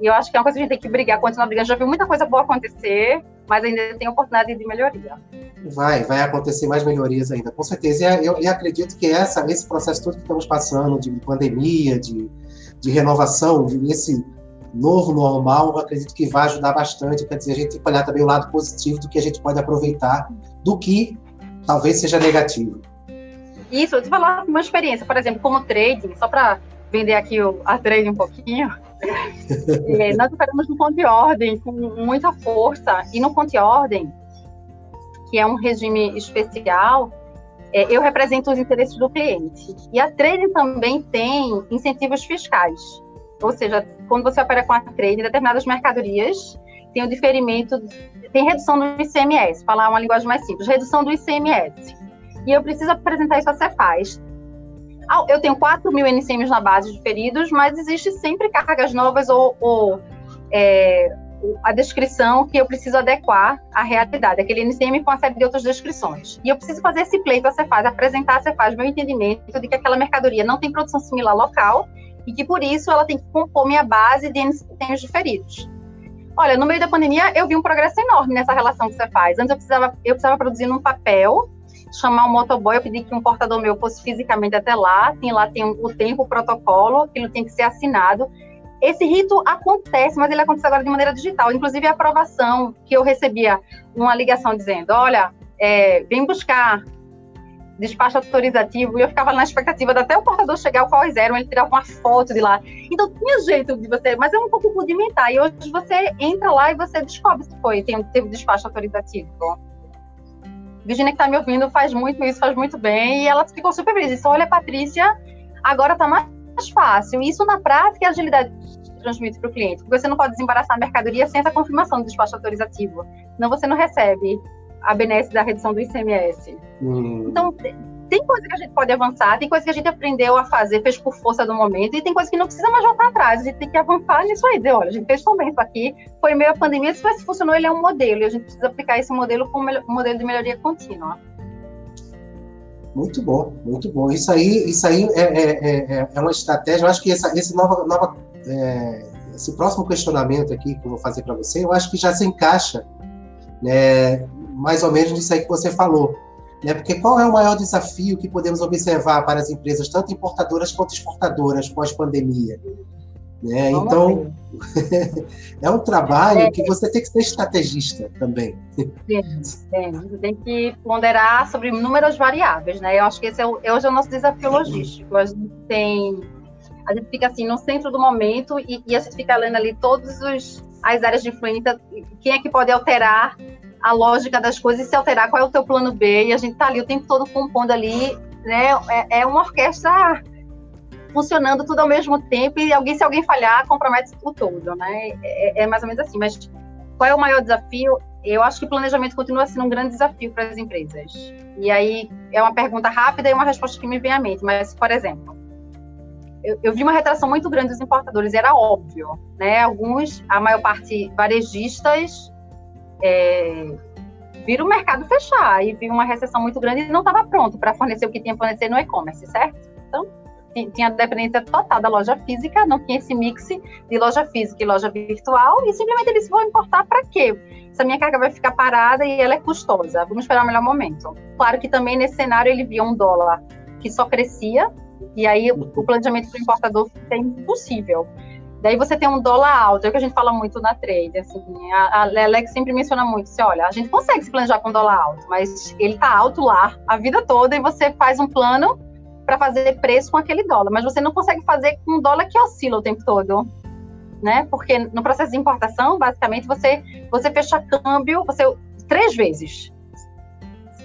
E eu acho que é uma coisa que a gente tem que brigar, continuar brigando. Já viu muita coisa boa acontecer, mas ainda tem oportunidade de melhoria. Vai, vai acontecer mais melhorias ainda, com certeza. E eu, eu acredito que essa, esse processo todo que estamos passando, de pandemia, de, de renovação, de, esse novo normal, eu acredito que vai ajudar bastante. Quer dizer, a gente tem que olhar também o lado positivo do que a gente pode aproveitar, do que talvez seja negativo. Isso, eu te falar uma experiência, por exemplo, como trading, só para vender aqui o, a trading um pouquinho. é, nós operamos no ponto de ordem com muita força, e no ponto de ordem, que é um regime especial, é, eu represento os interesses do cliente. E a trading também tem incentivos fiscais. Ou seja, quando você opera com a trading, determinadas mercadorias tem o diferimento, tem redução do ICMS, falar uma linguagem mais simples, redução do ICMS. E eu preciso apresentar isso à Cefaz. Eu tenho 4 mil NCMs na base de feridos, mas existe sempre cargas novas ou, ou é, a descrição que eu preciso adequar à realidade, aquele NCM com uma série de outras descrições. E eu preciso fazer esse pleito à Cefaz, apresentar à Cefaz meu entendimento de que aquela mercadoria não tem produção similar local e que por isso ela tem que compor minha base de NCMs diferidos. Olha, no meio da pandemia eu vi um progresso enorme nessa relação que você faz. Antes eu precisava, eu precisava produzir num papel, chamar um motoboy, eu pedi que um portador meu fosse fisicamente até lá, tem lá tem o tempo, o protocolo, aquilo tem que ser assinado. Esse rito acontece, mas ele acontece agora de maneira digital. Inclusive a aprovação que eu recebia uma ligação dizendo, olha, é, vem buscar despacho autorizativo, e eu ficava na expectativa de até o portador chegar, quais eram, ele tirar uma foto de lá. Então tinha jeito de você, mas é um pouco rudimentar. E hoje você entra lá e você descobre se foi, tem, teve despacho autorizativo. Virginia que está me ouvindo faz muito isso, faz muito bem, e ela ficou super feliz. Disse, olha, Patrícia, agora está mais fácil. Isso na prática é agilidade transmite para o cliente, porque você não pode desembaraçar a mercadoria sem essa confirmação do despacho autorizativo. Senão você não recebe a benesse da redução do ICMS. Hum. Então, tem coisa que a gente pode avançar, tem coisa que a gente aprendeu a fazer, fez por força do momento, e tem coisa que não precisa mais voltar atrás. A gente tem que avançar nisso aí, dizer, olha, a gente fez bem isso aqui, foi meio a pandemia, se funcionou, ele é um modelo, e a gente precisa aplicar esse modelo como um modelo de melhoria contínua. Muito bom, muito bom. Isso aí, isso aí é, é, é, é uma estratégia. Eu acho que essa, esse, nova, nova, é, esse próximo questionamento aqui que eu vou fazer para você, eu acho que já se encaixa né, mais ou menos nisso aí que você falou. Né? Porque qual é o maior desafio que podemos observar para as empresas, tanto importadoras quanto exportadoras, pós-pandemia? Né? Então, é um trabalho é. que você tem que ser estrategista também. Sim, tem. Você tem que ponderar sobre inúmeras variáveis, né? Eu acho que esse é o, hoje é o nosso desafio logístico. A gente tem, a gente fica assim no centro do momento e, e a gente fica lendo ali todas as áreas de influência, quem é que pode alterar a lógica das coisas e se alterar qual é o teu plano B, e a gente tá ali o tempo todo compondo ali, né? É, é uma orquestra funcionando tudo ao mesmo tempo, e alguém, se alguém falhar, compromete o todo, né? É, é, mais ou menos assim, mas qual é o maior desafio? Eu acho que planejamento continua sendo um grande desafio para as empresas. E aí é uma pergunta rápida e uma resposta que me vem à mente, mas, por exemplo, eu, eu, vi uma retração muito grande dos importadores, era óbvio, né? Alguns, a maior parte varejistas, é, vira o mercado fechar e viu uma recessão muito grande e não estava pronto para fornecer o que tinha fornecer no e-commerce, certo? Então, tinha dependência total da loja física, não tinha esse mix de loja física e loja virtual, e simplesmente eles vão importar para quê? Essa minha carga vai ficar parada e ela é custosa, vamos esperar o melhor momento. Claro que também nesse cenário ele via um dólar que só crescia, e aí o planejamento para o importador fica impossível. Daí você tem um dólar alto, é o que a gente fala muito na trade, assim, a, a Lelex sempre menciona muito, assim, olha, a gente consegue se planejar com dólar alto, mas ele tá alto lá a vida toda e você faz um plano para fazer preço com aquele dólar, mas você não consegue fazer com um dólar que oscila o tempo todo, né? Porque no processo de importação, basicamente, você, você fecha câmbio, você três vezes.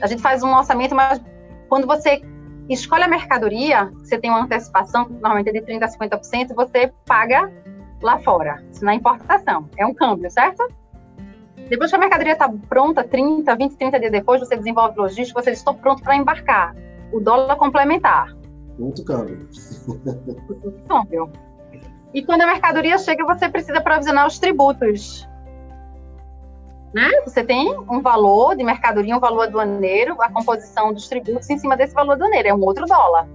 A gente faz um orçamento, mas quando você escolhe a mercadoria, você tem uma antecipação, normalmente é de 30% a 50%, você paga lá fora, isso na importação. É um câmbio, certo? Depois que a mercadoria está pronta, 30, 20, 30 dias depois, você desenvolve logística, você diz, estou pronto para embarcar. O dólar complementar. Muito câmbio. Muito câmbio. E quando a mercadoria chega, você precisa provisionar os tributos. Né? Você tem um valor de mercadoria, um valor aduaneiro, a composição dos tributos em cima desse valor aduaneiro, é um outro dólar.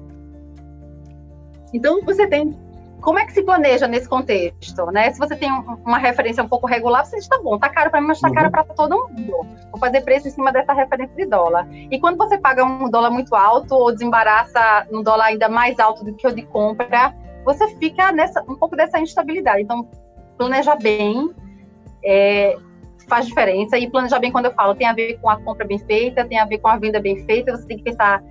Então, você tem. Como é que se planeja nesse contexto? Né? Se você tem uma referência um pouco regular, você diz: tá bom, tá caro para mim, mas tá uhum. caro para todo mundo. Vou fazer preço em cima dessa referência de dólar. E quando você paga um dólar muito alto ou desembaraça um dólar ainda mais alto do que o de compra, você fica nessa, um pouco dessa instabilidade. Então, planejar bem é, faz diferença. E planejar bem, quando eu falo, tem a ver com a compra bem feita, tem a ver com a venda bem feita. Você tem que pensar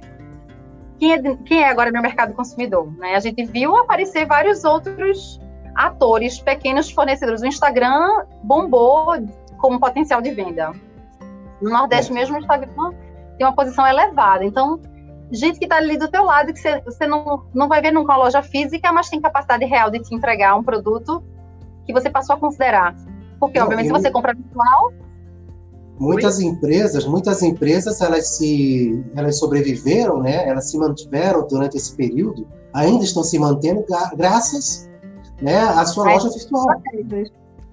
quem é, quem é agora meu mercado consumidor. Né? A gente viu aparecer vários outros atores, pequenos fornecedores. O Instagram bombou como potencial de venda. No Nordeste é. mesmo, o Instagram tem uma posição elevada. Então, gente que está ali do teu lado, que você, você não, não vai ver nunca uma loja física, mas tem capacidade real de te entregar um produto que você passou a considerar. Porque, não, obviamente, eu... se você compra virtual... Muitas empresas, muitas empresas, elas se, elas sobreviveram, né? Elas se mantiveram durante esse período, ainda estão se mantendo graças, né, à sua loja virtual.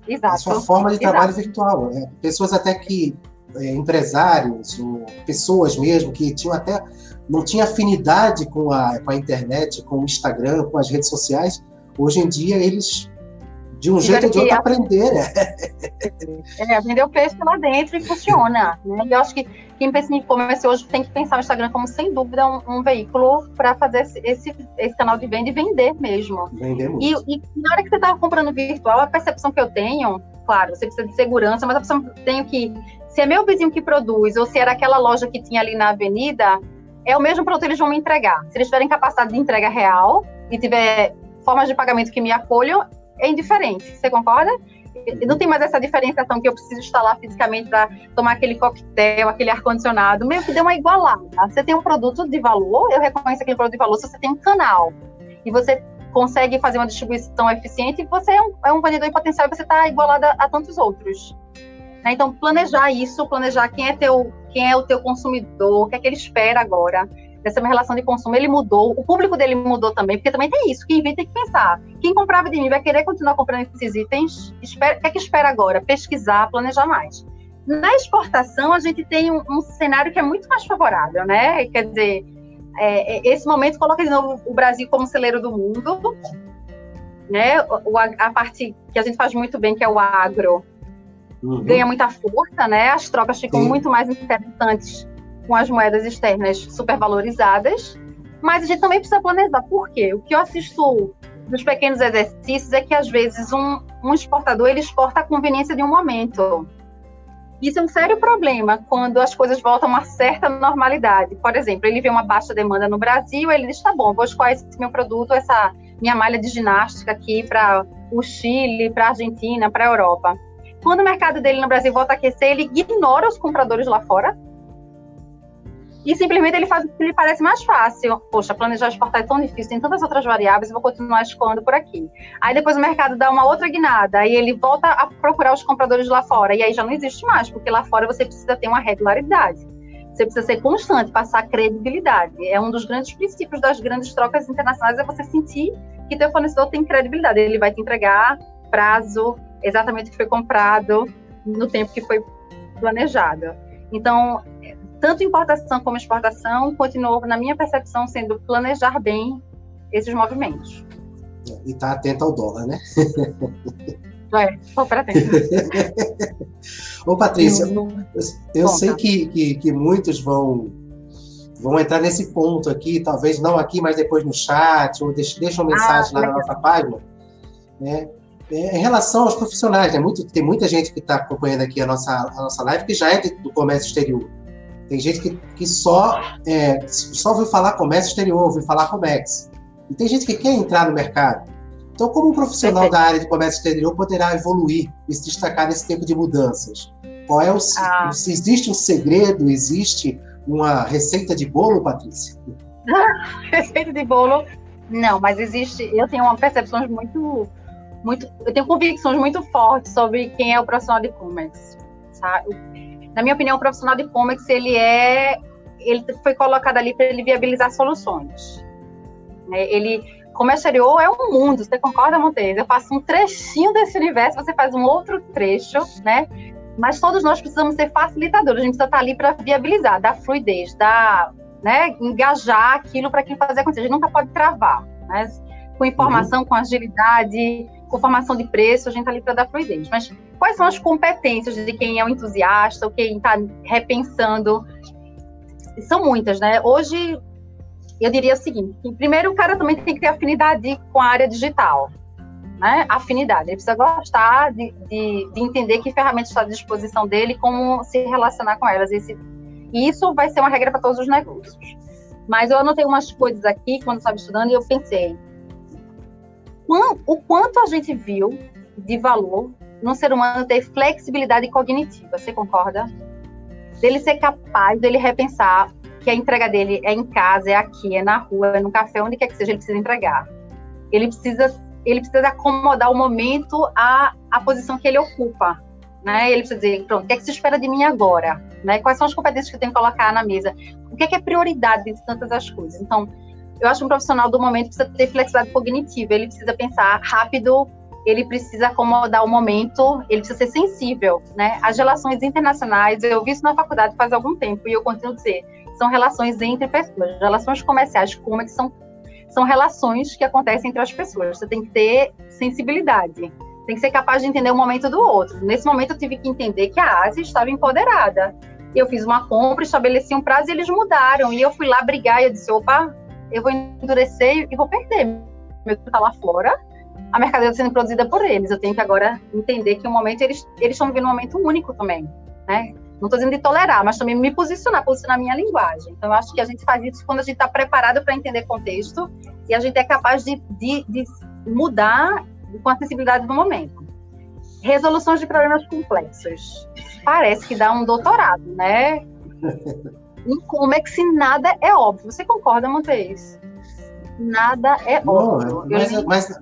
Exato. A sua forma de trabalho Exato. virtual. Né? Pessoas até que é, empresários, pessoas mesmo que tinham até não tinha afinidade com a, com a internet, com o Instagram, com as redes sociais, hoje em dia eles de um jeito ou de outro aprender. É, aprender o peixe lá dentro e funciona. Né? Eu acho que quem pensa em e-commerce hoje tem que pensar o Instagram como, sem dúvida, um, um veículo para fazer esse, esse, esse, canal de venda e vender mesmo. Vender muito. E, e na hora que você está comprando virtual, a percepção que eu tenho, claro, você precisa de segurança, mas a percepção que eu tenho que, se é meu vizinho que produz, ou se era aquela loja que tinha ali na avenida, é o mesmo produto que eles vão me entregar. Se eles tiverem capacidade de entrega real e tiver formas de pagamento que me acolham, é indiferente. Você concorda? Não tem mais essa diferenciação que eu preciso estar lá fisicamente para tomar aquele coquetel, aquele ar-condicionado. Meio que deu uma igualada. Você tem um produto de valor, eu reconheço aquele produto de valor se você tem um canal. E você consegue fazer uma distribuição eficiente, você é um, é um vendedor em potencial e você está igualado a, a tantos outros. Né? Então, planejar isso, planejar quem é, teu, quem é o teu consumidor, o que é que ele espera agora dessa relação de consumo, ele mudou, o público dele mudou também, porque também tem isso, quem vem tem que pensar. Quem comprava de mim vai querer continuar comprando esses itens, espera, o que é que espera agora? Pesquisar, planejar mais. Na exportação, a gente tem um, um cenário que é muito mais favorável, né? Quer dizer, é, é esse momento coloca de novo o Brasil como celeiro do mundo, né? O, a, a parte que a gente faz muito bem, que é o agro, uhum. ganha muita força, né? As trocas ficam Sim. muito mais interessantes com as moedas externas supervalorizadas, mas a gente também precisa planejar. Por quê? O que eu assisto dos pequenos exercícios é que às vezes um, um exportador ele exporta a conveniência de um momento. Isso é um sério problema quando as coisas voltam a uma certa normalidade. Por exemplo, ele vê uma baixa demanda no Brasil, ele diz: tá bom, vou escolher esse meu produto, essa minha malha de ginástica aqui para o Chile, para a Argentina, para a Europa. Quando o mercado dele no Brasil volta a aquecer, ele ignora os compradores lá fora e simplesmente ele faz o que lhe parece mais fácil. Poxa, planejar exportar é tão difícil, tem tantas outras variáveis, eu vou continuar escoando por aqui. Aí depois o mercado dá uma outra guinada, aí ele volta a procurar os compradores lá fora, e aí já não existe mais, porque lá fora você precisa ter uma regularidade. Você precisa ser constante, passar credibilidade. É um dos grandes princípios das grandes trocas internacionais, é você sentir que teu fornecedor tem credibilidade. Ele vai te entregar prazo, exatamente o que foi comprado, no tempo que foi planejado. Então, tanto importação como exportação continuou, na minha percepção, sendo planejar bem esses movimentos. E estar tá atento ao dólar, né? É, super atento. Ô, Patrícia, eu, eu sei que, que, que, muitos vão, vão entrar nesse ponto aqui, talvez não aqui, mas depois no chat, ou deixam deixa uma mensagem ah, lá na nossa página. Né? É, em relação aos profissionais, né? Muito, tem muita gente que está acompanhando aqui a nossa, a nossa live que já é do comércio exterior. Tem gente que, que só, é, só ouviu falar comércio exterior, ouviu falar Comex. E tem gente que quer entrar no mercado. Então, como um profissional da área de comércio exterior poderá evoluir e se destacar nesse tempo de mudanças? Qual é o, ah. existe um segredo, existe uma receita de bolo, Patrícia? receita de bolo, não, mas existe. Eu tenho uma percepção muito, muito, eu tenho convicções muito fortes sobre quem é o profissional de comércio. Sabe? Na minha opinião, o profissional de e-commerce, ele é, ele foi colocado ali para ele viabilizar soluções. Né? Ele, comércio exterior é um mundo, você concorda, Montes? Eu faço um trechinho desse universo, você faz um outro trecho, né? mas todos nós precisamos ser facilitadores, a gente precisa estar ali para viabilizar, dar fluidez, dar, né, engajar aquilo para que fazer acontecer. A gente nunca pode travar, né? Com informação, uhum. com agilidade, com formação de preço, a gente está ali para dar fluidez. Mas quais são as competências de quem é um entusiasta, ou quem está repensando? São muitas, né? Hoje, eu diria o seguinte: primeiro, o cara também tem que ter afinidade com a área digital né, afinidade. Ele precisa gostar de, de, de, entender que ferramenta está à disposição dele como se relacionar com elas. Esse, e isso vai ser uma regra para todos os negócios. Mas eu anotei umas coisas aqui quando estava estudando e eu pensei o quanto a gente viu de valor no ser humano ter flexibilidade cognitiva. Você concorda? Dele ser capaz, dele repensar que a entrega dele é em casa, é aqui, é na rua, é no café, onde quer que seja, ele precisa entregar. Ele precisa ele precisa acomodar o momento à, à posição que ele ocupa. Né? Ele precisa dizer, pronto, o que é que se espera de mim agora? Né? Quais são as competências que eu tenho que colocar na mesa? O que é, que é prioridade de tantas as coisas? Então, eu acho que um profissional do momento precisa ter flexibilidade cognitiva, ele precisa pensar rápido, ele precisa acomodar o momento, ele precisa ser sensível, né? As relações internacionais, eu vi isso na faculdade faz algum tempo e eu continuo a dizer, são relações entre pessoas, relações comerciais, como é que são são relações que acontecem entre as pessoas. Você tem que ter sensibilidade, tem que ser capaz de entender o momento do outro. Nesse momento, eu tive que entender que a Ásia estava empoderada. Eu fiz uma compra, estabeleci um prazo e eles mudaram. E eu fui lá brigar e eu disse: opa, eu vou endurecer e vou perder. Meu está lá fora, a mercadoria está sendo produzida por eles. Eu tenho que agora entender que o momento eles, estão vivendo um momento único também. Né? Não estou dizendo de tolerar, mas também me posicionar, posicionar minha linguagem. Então, eu acho que a gente faz isso quando a gente está preparado para entender contexto e a gente é capaz de, de, de mudar com a sensibilidade do momento. Resoluções de problemas complexos. Parece que dá um doutorado, né? em é se nada é óbvio. Você concorda, Montes? Nada é Não, óbvio. Mas, mas,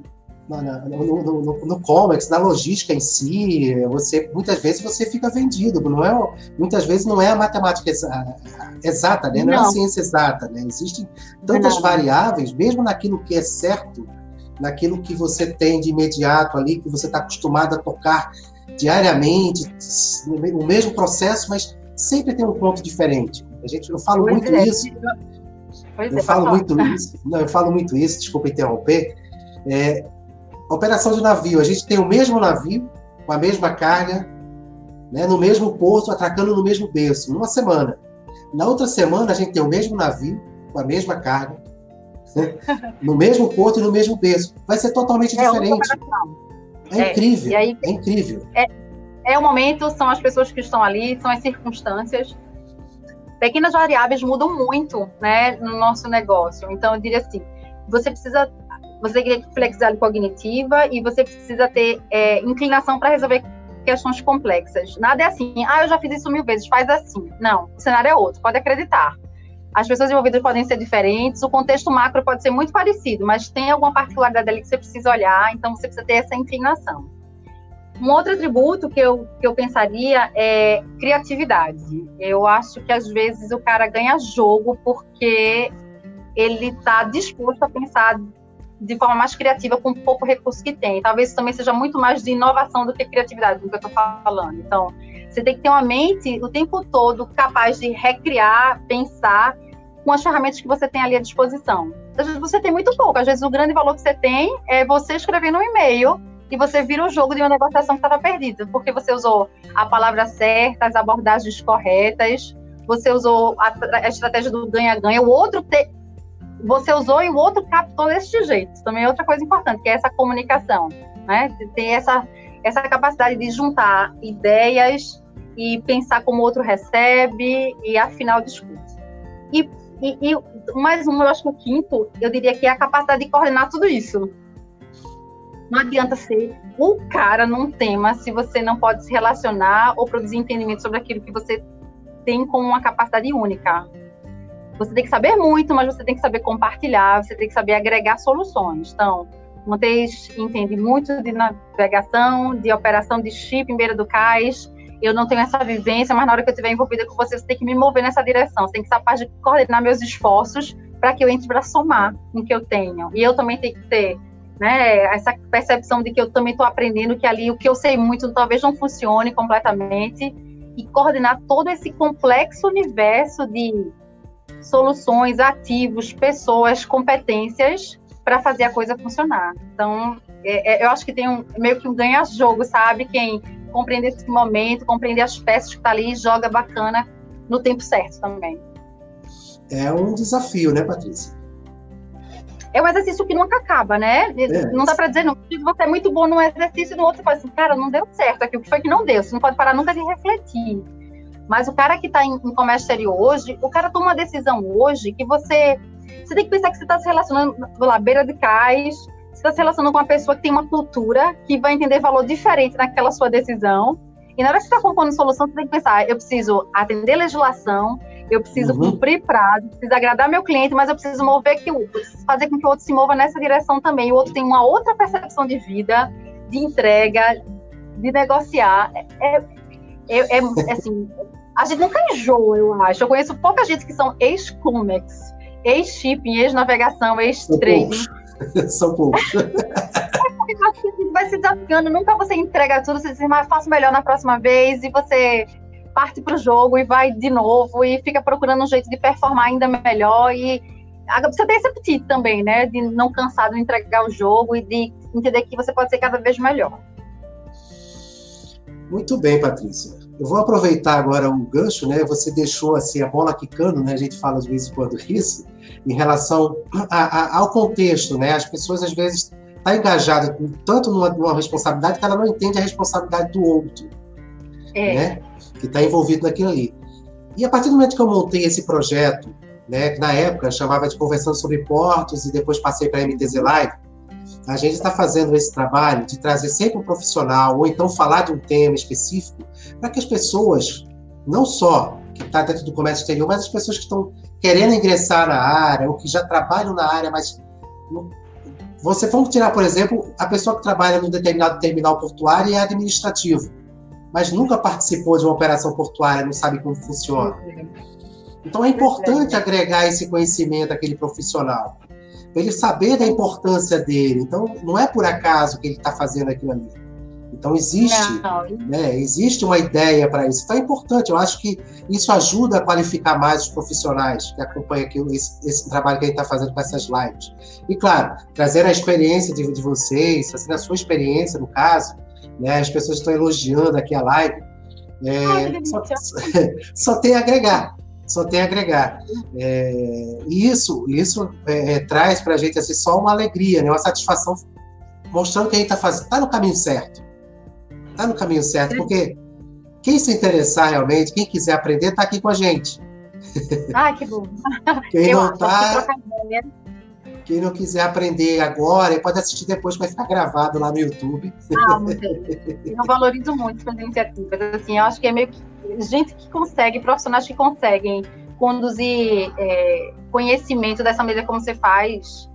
no, no, no, no, comex, na logística em si, você muitas vezes você fica vendido, não é? Muitas vezes não é a matemática exata, né? Não, não é a ciência exata, né? Existem tantas não. variáveis, mesmo naquilo que é certo, naquilo que você tem de imediato ali, que você está acostumado a tocar diariamente, o mesmo processo, mas sempre tem um ponto diferente. A gente, eu falo pois muito é. isso. Pois eu é, falo muito isso. Não, eu falo muito isso. Desculpa interromper. É, operação de navio, a gente tem o mesmo navio, com a mesma carga, né, no mesmo porto, atracando no mesmo berço, numa semana. Na outra semana, a gente tem o mesmo navio, com a mesma carga, né, no mesmo porto e no mesmo berço. Vai ser totalmente é diferente. É, é, incrível, aí, é incrível. É, é o momento, são as pessoas que estão ali, são as circunstâncias. Pequenas variáveis mudam muito né, no nosso negócio. Então, eu diria assim, você precisa você tem flexibilidade cognitiva e você precisa ter é, inclinação para resolver questões complexas. Nada é assim, ah, eu já fiz isso mil vezes, faz assim. Não, o cenário é outro, pode acreditar. As pessoas envolvidas podem ser diferentes, o contexto macro pode ser muito parecido, mas tem alguma particularidade ali que você precisa olhar, então você precisa ter essa inclinação. Um outro atributo que eu, que eu pensaria é criatividade. Eu acho que às vezes o cara ganha jogo porque ele está disposto a pensar de forma mais criativa com o pouco recurso que tem. Talvez isso também seja muito mais de inovação do que criatividade, do que eu estou falando. Então, você tem que ter uma mente o tempo todo capaz de recriar, pensar com as ferramentas que você tem ali à disposição. Às vezes você tem muito pouco, às vezes o grande valor que você tem é você escrever no e-mail e você vira o jogo de uma negociação que estava perdida, porque você usou a palavra certa, as abordagens corretas, você usou a, a estratégia do ganha-ganha, o outro te, você usou e o outro captou desse jeito. Também é outra coisa importante, que é essa comunicação, né? Ter essa, essa capacidade de juntar ideias e pensar como o outro recebe e afinar o discurso. E, e, e mais um, eu acho que o quinto, eu diria que é a capacidade de coordenar tudo isso. Não adianta ser o cara num tema se você não pode se relacionar ou produzir entendimento sobre aquilo que você tem como uma capacidade única. Você tem que saber muito, mas você tem que saber compartilhar, você tem que saber agregar soluções. Então, Montes entende muito de navegação, de operação de chip em beira do cais. Eu não tenho essa vivência, mas na hora que eu estiver envolvida com você, você tem que me mover nessa direção. Você tem que ser capaz de coordenar meus esforços para que eu entre para somar o que eu tenho. E eu também tenho que ter né? Essa percepção de que eu também estou aprendendo que ali o que eu sei muito talvez não funcione completamente e coordenar todo esse complexo universo de soluções, ativos, pessoas, competências para fazer a coisa funcionar. Então, é, é, eu acho que tem um meio que um ganha-jogo, sabe? Quem compreende esse momento, compreende as peças que está ali e joga bacana no tempo certo também. É um desafio, né, Patrícia? É um exercício que nunca acaba, né? É. Não dá para dizer, não. Você é muito bom num exercício, no outro você fala assim, cara, não deu certo aqui. O que foi que não deu? Você não pode parar nunca de refletir. Mas o cara que está em, em, comércio exterior hoje, o cara toma uma decisão hoje que você. Você tem que pensar que você está se relacionando lá, beira de cais, você está se relacionando com uma pessoa que tem uma cultura que vai entender valor diferente naquela sua decisão. E na hora que você está propondo solução, você tem que pensar: eu preciso atender legislação, eu preciso uhum. cumprir prazo, preciso agradar meu cliente, mas eu preciso mover que o fazer com que o outro se mova nessa direção também. O outro tem uma outra percepção de vida, de entrega, de negociar. É, é, é, é assim, a gente nunca enjoa, eu acho. Eu conheço pouca gente que são ex-Comex, ex-shipping, ex-navegação, ex-trading. São poucos. vai se desafiando, nunca você entrega tudo, você diz, mas faço melhor na próxima vez, e você parte para o jogo e vai de novo e fica procurando um jeito de performar ainda melhor e você tem esse apetite também, né, de não cansar de entregar o jogo e de entender que você pode ser cada vez melhor. Muito bem, Patrícia. Eu vou aproveitar agora o gancho, né? Você deixou assim a bola quicando, né? A gente fala de vez em quando isso, em relação a, a, ao contexto, né? As pessoas às vezes estão tá engajadas tanto numa, numa responsabilidade que ela não entende a responsabilidade do outro, é. né? Que está envolvido naquilo ali. E a partir do momento que eu montei esse projeto, né, que na época chamava de Conversando sobre Portos e depois passei para a MTZ Live, a gente está fazendo esse trabalho de trazer sempre um profissional ou então falar de um tema específico para que as pessoas, não só que está dentro do comércio exterior, mas as pessoas que estão querendo ingressar na área ou que já trabalham na área, mas você vamos tirar, por exemplo, a pessoa que trabalha num determinado terminal portuário e é administrativo mas nunca participou de uma operação portuária, não sabe como funciona. Então é importante agregar esse conhecimento àquele profissional, para ele saber da importância dele. Então não é por acaso que ele está fazendo aquilo ali. Então existe, né, existe uma ideia para isso. Então é importante. Eu acho que isso ajuda a qualificar mais os profissionais que acompanham aqui esse, esse trabalho que a gente está fazendo com essas lives. E claro, trazer a experiência de, de vocês, assim, a sua experiência no caso, né? As pessoas estão elogiando aqui a live. É, Ai, só, só, tem a agregar, só tem a agregar. É, e isso, isso é, é traz para a gente assim, só uma alegria, né? uma satisfação, mostrando que a gente está fazendo, está no caminho certo. Está no caminho certo, porque quem se interessar realmente, quem quiser aprender, está aqui com a gente. Ah, que bom. Quem Eu não está quem não quiser aprender agora, pode assistir depois, vai ficar gravado lá no YouTube. Ah, Eu valorizo muito essas iniciativas. Assim, eu acho que é meio que gente que consegue, profissionais que conseguem conduzir é, conhecimento dessa maneira como você faz.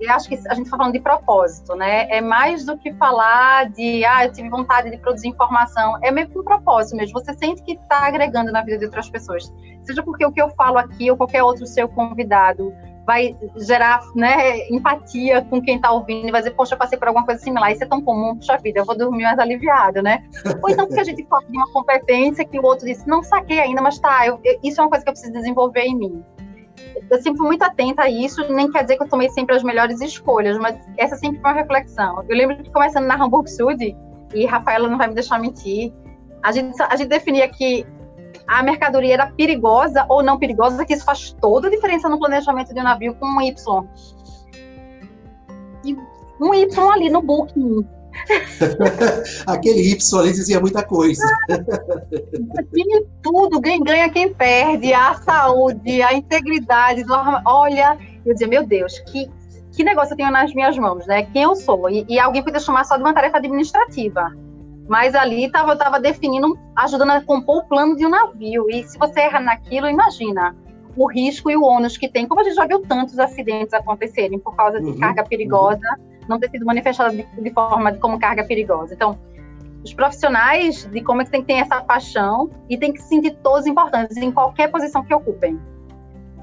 Eu acho que a gente está falando de propósito, né? É mais do que falar de, ah, eu tive vontade de produzir informação. É meio que um propósito mesmo. Você sente que está agregando na vida de outras pessoas. Seja porque o que eu falo aqui ou qualquer outro seu convidado vai gerar né, empatia com quem está ouvindo e vai dizer, poxa, eu passei por alguma coisa similar, isso é tão comum, puxa vida, eu vou dormir mais aliviado, né? Ou então porque a gente fala de uma competência que o outro disse, não saquei ainda, mas tá, eu, eu, isso é uma coisa que eu preciso desenvolver em mim. Eu sempre fui muito atenta a isso, nem quer dizer que eu tomei sempre as melhores escolhas, mas essa sempre foi uma reflexão. Eu lembro de começando na Hamburg Sud, e Rafaela não vai me deixar mentir, a gente, a gente definia que a mercadoria era perigosa ou não perigosa, que isso faz toda a diferença no planejamento de um navio com um Y. E um Y ali no booking. Aquele Y ali dizia muita coisa. Tinha tudo, quem ganha, quem perde, a saúde, a integridade do Olha, eu dizia, meu Deus, que, que negócio eu tenho nas minhas mãos, né? Quem eu sou? E, e alguém podia chamar só de uma tarefa administrativa. Mas ali estava tava definindo, ajudando a compor o plano de um navio. E se você erra naquilo, imagina o risco e o ônus que tem. Como a gente já viu tantos acidentes acontecerem por causa de uhum, carga perigosa, uhum. não ter sido manifestada de, de, forma de como carga perigosa. Então, os profissionais de como é que tem que ter essa paixão e tem que se sentir todos importantes em qualquer posição que ocupem.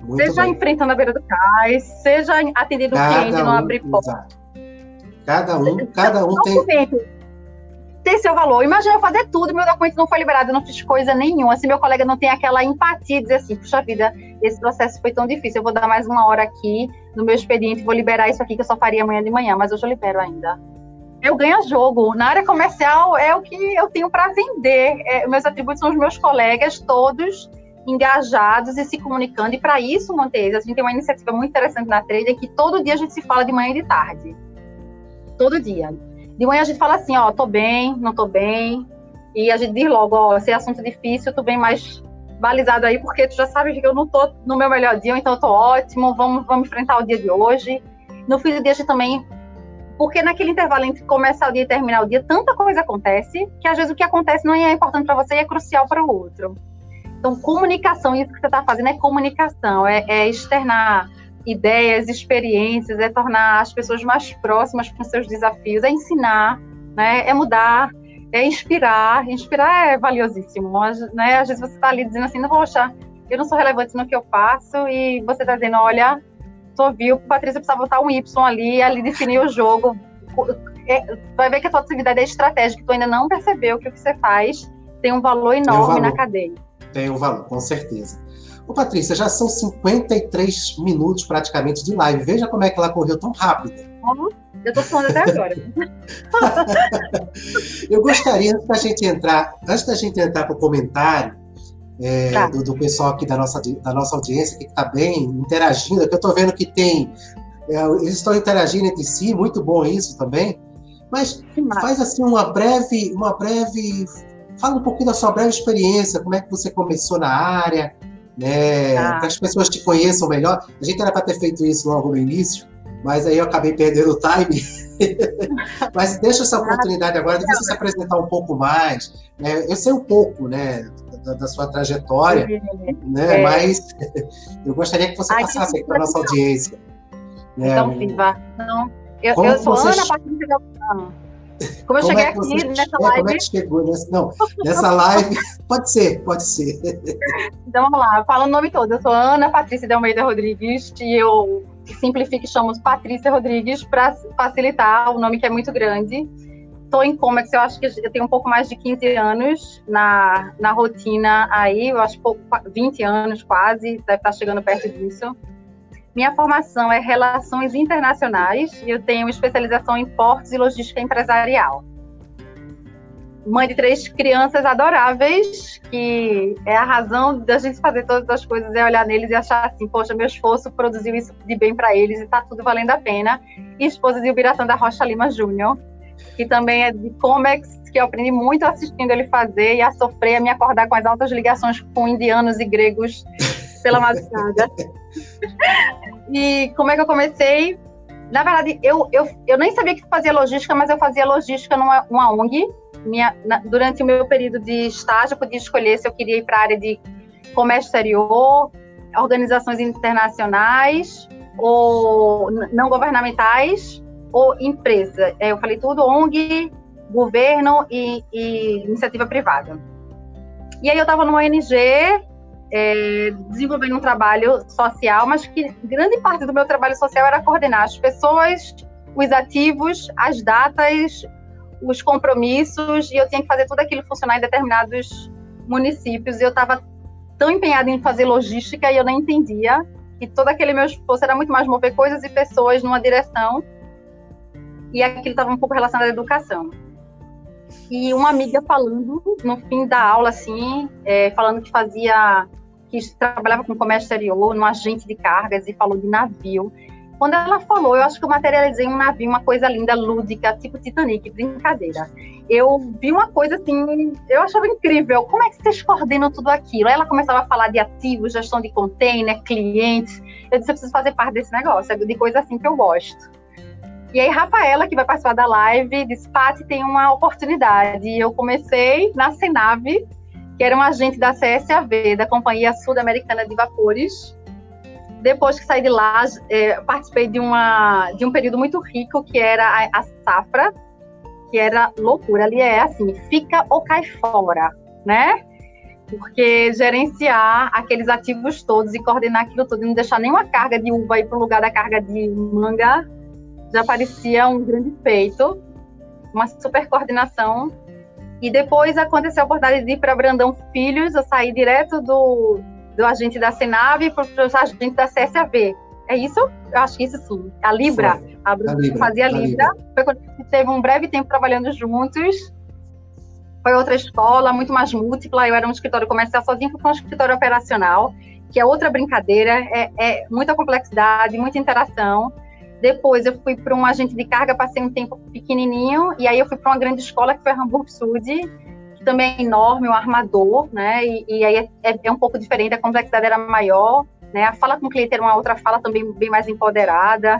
Muito seja bem. enfrentando a beira do cais, seja atendendo o cliente, não abrir porta Cada um, cada um tem tem seu valor. Imagina eu fazer tudo, meu documento não foi liberado, eu não fiz coisa nenhuma. Se meu colega não tem aquela empatia, dizer assim, puxa vida, esse processo foi tão difícil, eu vou dar mais uma hora aqui no meu expediente, vou liberar isso aqui que eu só faria amanhã de manhã, mas hoje eu libero ainda. Eu ganho jogo. Na área comercial é o que eu tenho para vender. É, meus atributos são os meus colegas, todos engajados e se comunicando. E para isso, Montes, a gente tem uma iniciativa muito interessante na Trader que todo dia a gente se fala de manhã e de tarde. Todo dia de manhã a gente fala assim, ó, tô bem, não tô bem. E a gente diz logo, ó, esse é assunto difícil, tu bem mais balizado aí, porque tu já sabe que eu não tô no meu melhor dia, então eu tô ótimo, vamos, vamos enfrentar o dia de hoje. No fim do dia a gente também porque naquele intervalo entre começar o dia e terminar o dia, tanta coisa acontece, que às vezes o que acontece não é importante para você e é crucial para o outro. Então, comunicação, isso que você está fazendo é comunicação, é, é externar ideias, experiências, é tornar as pessoas mais próximas com seus desafios, é ensinar, né, é mudar, é inspirar. Inspirar é valiosíssimo. Né? Às vezes você está ali dizendo assim, não poxa, eu não sou relevante no que eu faço, e você está dizendo, olha, tu ouviu, Patrícia precisa botar um Y ali, ali definir o jogo. É, vai ver que a tua atividade é estratégica, tu ainda não percebeu que o que você faz tem um valor enorme um valor. na cadeia. Tem um valor, com certeza. Ô, Patrícia, já são 53 minutos praticamente de live. Veja como é que ela correu tão rápido. Eu tô falando até agora. eu gostaria, antes da gente entrar, antes da gente entrar para o comentário é, tá. do, do, pessoal aqui da nossa, da nossa audiência, que está bem interagindo, que eu estou vendo que tem. É, eles estão interagindo entre si, muito bom isso também. Mas faz assim uma breve, uma breve. Fala um pouquinho da sua breve experiência, como é que você começou na área, né? Ah. Que as pessoas te conheçam melhor. A gente era para ter feito isso logo no início, mas aí eu acabei perdendo o time. mas deixa essa oportunidade agora de você se apresentar um pouco mais. Né? Eu sei um pouco, né, da, da sua trajetória, né? É. Mas eu gostaria que você Ai, passasse aqui para nossa audiência. Né? Então, Silva, não. Eu, eu sou você... Ana Patrícia como eu como cheguei é aqui você, nessa live. É, como é que chegou nessa, não, nessa live? pode ser, pode ser. Então vamos lá, fala o nome todo. Eu sou Ana Patrícia de Almeida Rodrigues e eu simplifico e chamo Patrícia Rodrigues para facilitar o nome que é muito grande. Estou em Comex, eu acho que eu tenho um pouco mais de 15 anos na, na rotina aí, eu acho pouco, 20 anos quase, deve estar chegando perto disso. Minha formação é Relações Internacionais e eu tenho especialização em Portos e Logística Empresarial. Mãe de três crianças adoráveis, que é a razão da gente fazer todas as coisas, é olhar neles e achar assim, poxa, meu esforço produziu isso de bem para eles e está tudo valendo a pena. E esposa de Ubiratã da Rocha Lima Júnior, que também é de Comex, que eu aprendi muito assistindo ele fazer e a sofrer, a me acordar com as altas ligações com indianos e gregos pela madrugada. e como é que eu comecei? Na verdade, eu, eu, eu nem sabia que fazia logística, mas eu fazia logística numa, numa ONG. Minha, na, durante o meu período de estágio, eu podia escolher se eu queria ir para a área de comércio exterior, organizações internacionais, ou não governamentais, ou empresa. É, eu falei tudo, ONG, governo e, e iniciativa privada. E aí eu estava numa ONG é, desenvolvendo um trabalho social, mas que grande parte do meu trabalho social era coordenar as pessoas, os ativos, as datas, os compromissos, e eu tinha que fazer tudo aquilo funcionar em determinados municípios. E eu estava tão empenhada em fazer logística e eu nem entendia que todo aquele meu esforço era muito mais mover coisas e pessoas numa direção, e aquilo estava um pouco relacionado à educação. E uma amiga falando no fim da aula, assim, é, falando que fazia, que trabalhava com comércio exterior, num agente de cargas, e falou de navio. Quando ela falou, eu acho que eu materializei um navio, uma coisa linda, lúdica, tipo Titanic, brincadeira. Eu vi uma coisa assim, eu achava incrível. Como é que vocês coordenam tudo aquilo? Ela começava a falar de ativos, gestão de container, clientes. Eu disse, eu preciso fazer parte desse negócio, é de coisa assim que eu gosto. E aí, Rafaela, que vai participar da live, disse: Pati, tem uma oportunidade. E eu comecei na Senave, que era um agente da CSAV, da Companhia Sul-Americana de Vapores. Depois que saí de lá, é, participei de, uma, de um período muito rico, que era a, a safra, que era loucura. Ali é assim: fica ou cai fora, né? porque gerenciar aqueles ativos todos e coordenar aquilo tudo e não deixar nenhuma carga de uva ir para o lugar da carga de manga já parecia um grande feito, uma super coordenação. E depois aconteceu a oportunidade de ir para Brandão Filhos, eu saí direto do, do agente da Senave para o agente da CSAV. É isso? Eu acho que isso sim. A Libra. Foi. A Bruna Libra, fazia a Libra. Foi quando a gente teve um breve tempo trabalhando juntos. Foi outra escola, muito mais múltipla. Eu era um escritório comercial sozinho, para um escritório operacional, que é outra brincadeira. É, é muita complexidade, muita interação. Depois eu fui para um agente de carga, passei um tempo pequenininho, e aí eu fui para uma grande escola que foi Hamburg Sud, que também é enorme, um armador, né? E, e aí é, é, um pouco diferente, a complexidade era maior, né? A fala com o cliente era uma outra fala também bem mais empoderada.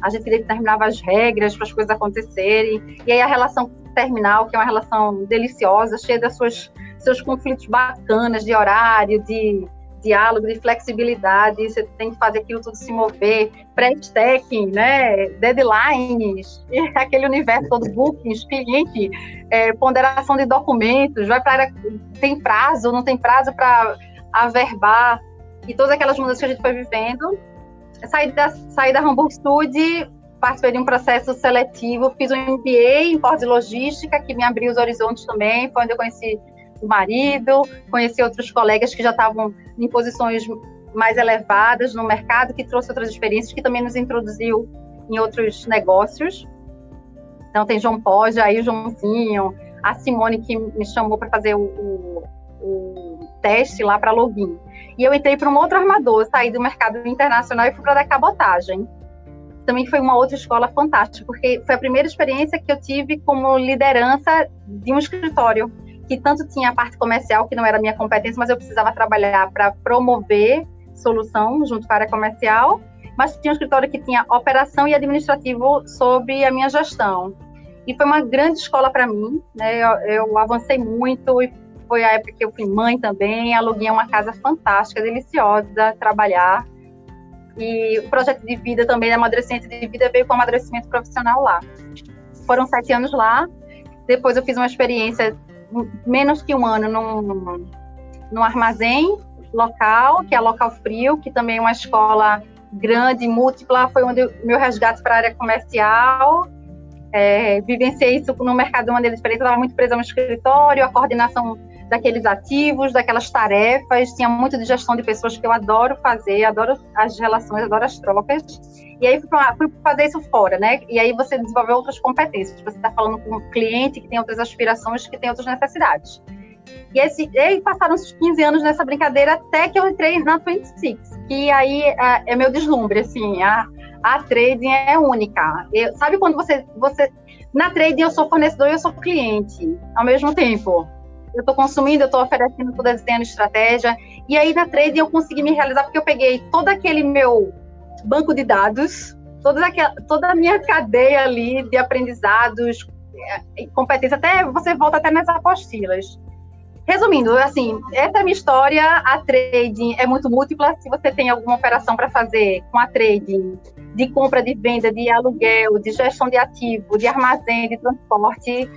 A gente determinava as regras para as coisas acontecerem. E aí a relação terminal, que é uma relação deliciosa, cheia suas seus conflitos bacanas de horário, de diálogo, de flexibilidade, você tem que fazer aquilo tudo se mover, pré-stacking, né, deadlines, aquele universo todo, bookings, cliente, é, ponderação de documentos, vai para tem prazo, não tem prazo para averbar, e todas aquelas mudanças que a gente foi vivendo. Saí da, saí da Hamburg Studio, participei de um processo seletivo, fiz um MBA em portos de logística, que me abriu os horizontes também, foi onde eu conheci o marido, conheci outros colegas que já estavam em posições mais elevadas no mercado, que trouxe outras experiências, que também nos introduziu em outros negócios. Então, tem João aí o Joãozinho, a Simone, que me chamou para fazer o, o, o, teste lá para login. E eu entrei para um outro armador, saí do mercado internacional e fui para a cabotagem. Também foi uma outra escola fantástica, porque foi a primeira experiência que eu tive como liderança de um escritório que tanto tinha a parte comercial, que não era minha competência, mas eu precisava trabalhar para promover solução junto com a área comercial, mas tinha um escritório que tinha operação e administrativo sobre a minha gestão. E foi uma grande escola para mim, né? Eu, eu, avancei muito e foi a época que eu fui mãe também, aluguei uma casa fantástica, deliciosa, trabalhar. E o projeto de vida também, amadurecimento de vida, veio com amadurecimento profissional lá. Foram sete anos lá. Depois eu fiz uma experiência menos que um ano num, num armazém local, que é local frio, que também é uma escola grande, múltipla, foi onde meu resgate para a área comercial. É, vivenciei isso no mercado de maneira diferente, eu estava muito presa no escritório, a coordenação daqueles ativos, daquelas tarefas, tinha muito de gestão de pessoas que eu adoro fazer, adoro as relações, adoro as trocas. E aí fui, pra, fui fazer isso fora, né? E aí você desenvolve outras competências. Você está falando com um cliente que tem outras aspirações, que tem outras necessidades. E, esse, e passaram uns 15 anos nessa brincadeira até que eu entrei na 26, que aí é, é meu deslumbre, assim, a, a trading é única. Eu, sabe quando você, você... Na trading eu sou fornecedor e eu sou cliente ao mesmo tempo. Eu estou consumindo, eu estou oferecendo, estou desenhando estratégia. E aí na trading eu consegui me realizar porque eu peguei todo aquele meu banco de dados, toda, aquela, toda a minha cadeia ali de aprendizados, é, competência, até você volta até nas apostilas. Resumindo, assim, essa é a minha história. A trading é muito múltipla. Se você tem alguma operação para fazer com a trading, de compra, de venda, de aluguel, de gestão de ativo, de armazém, de transporte,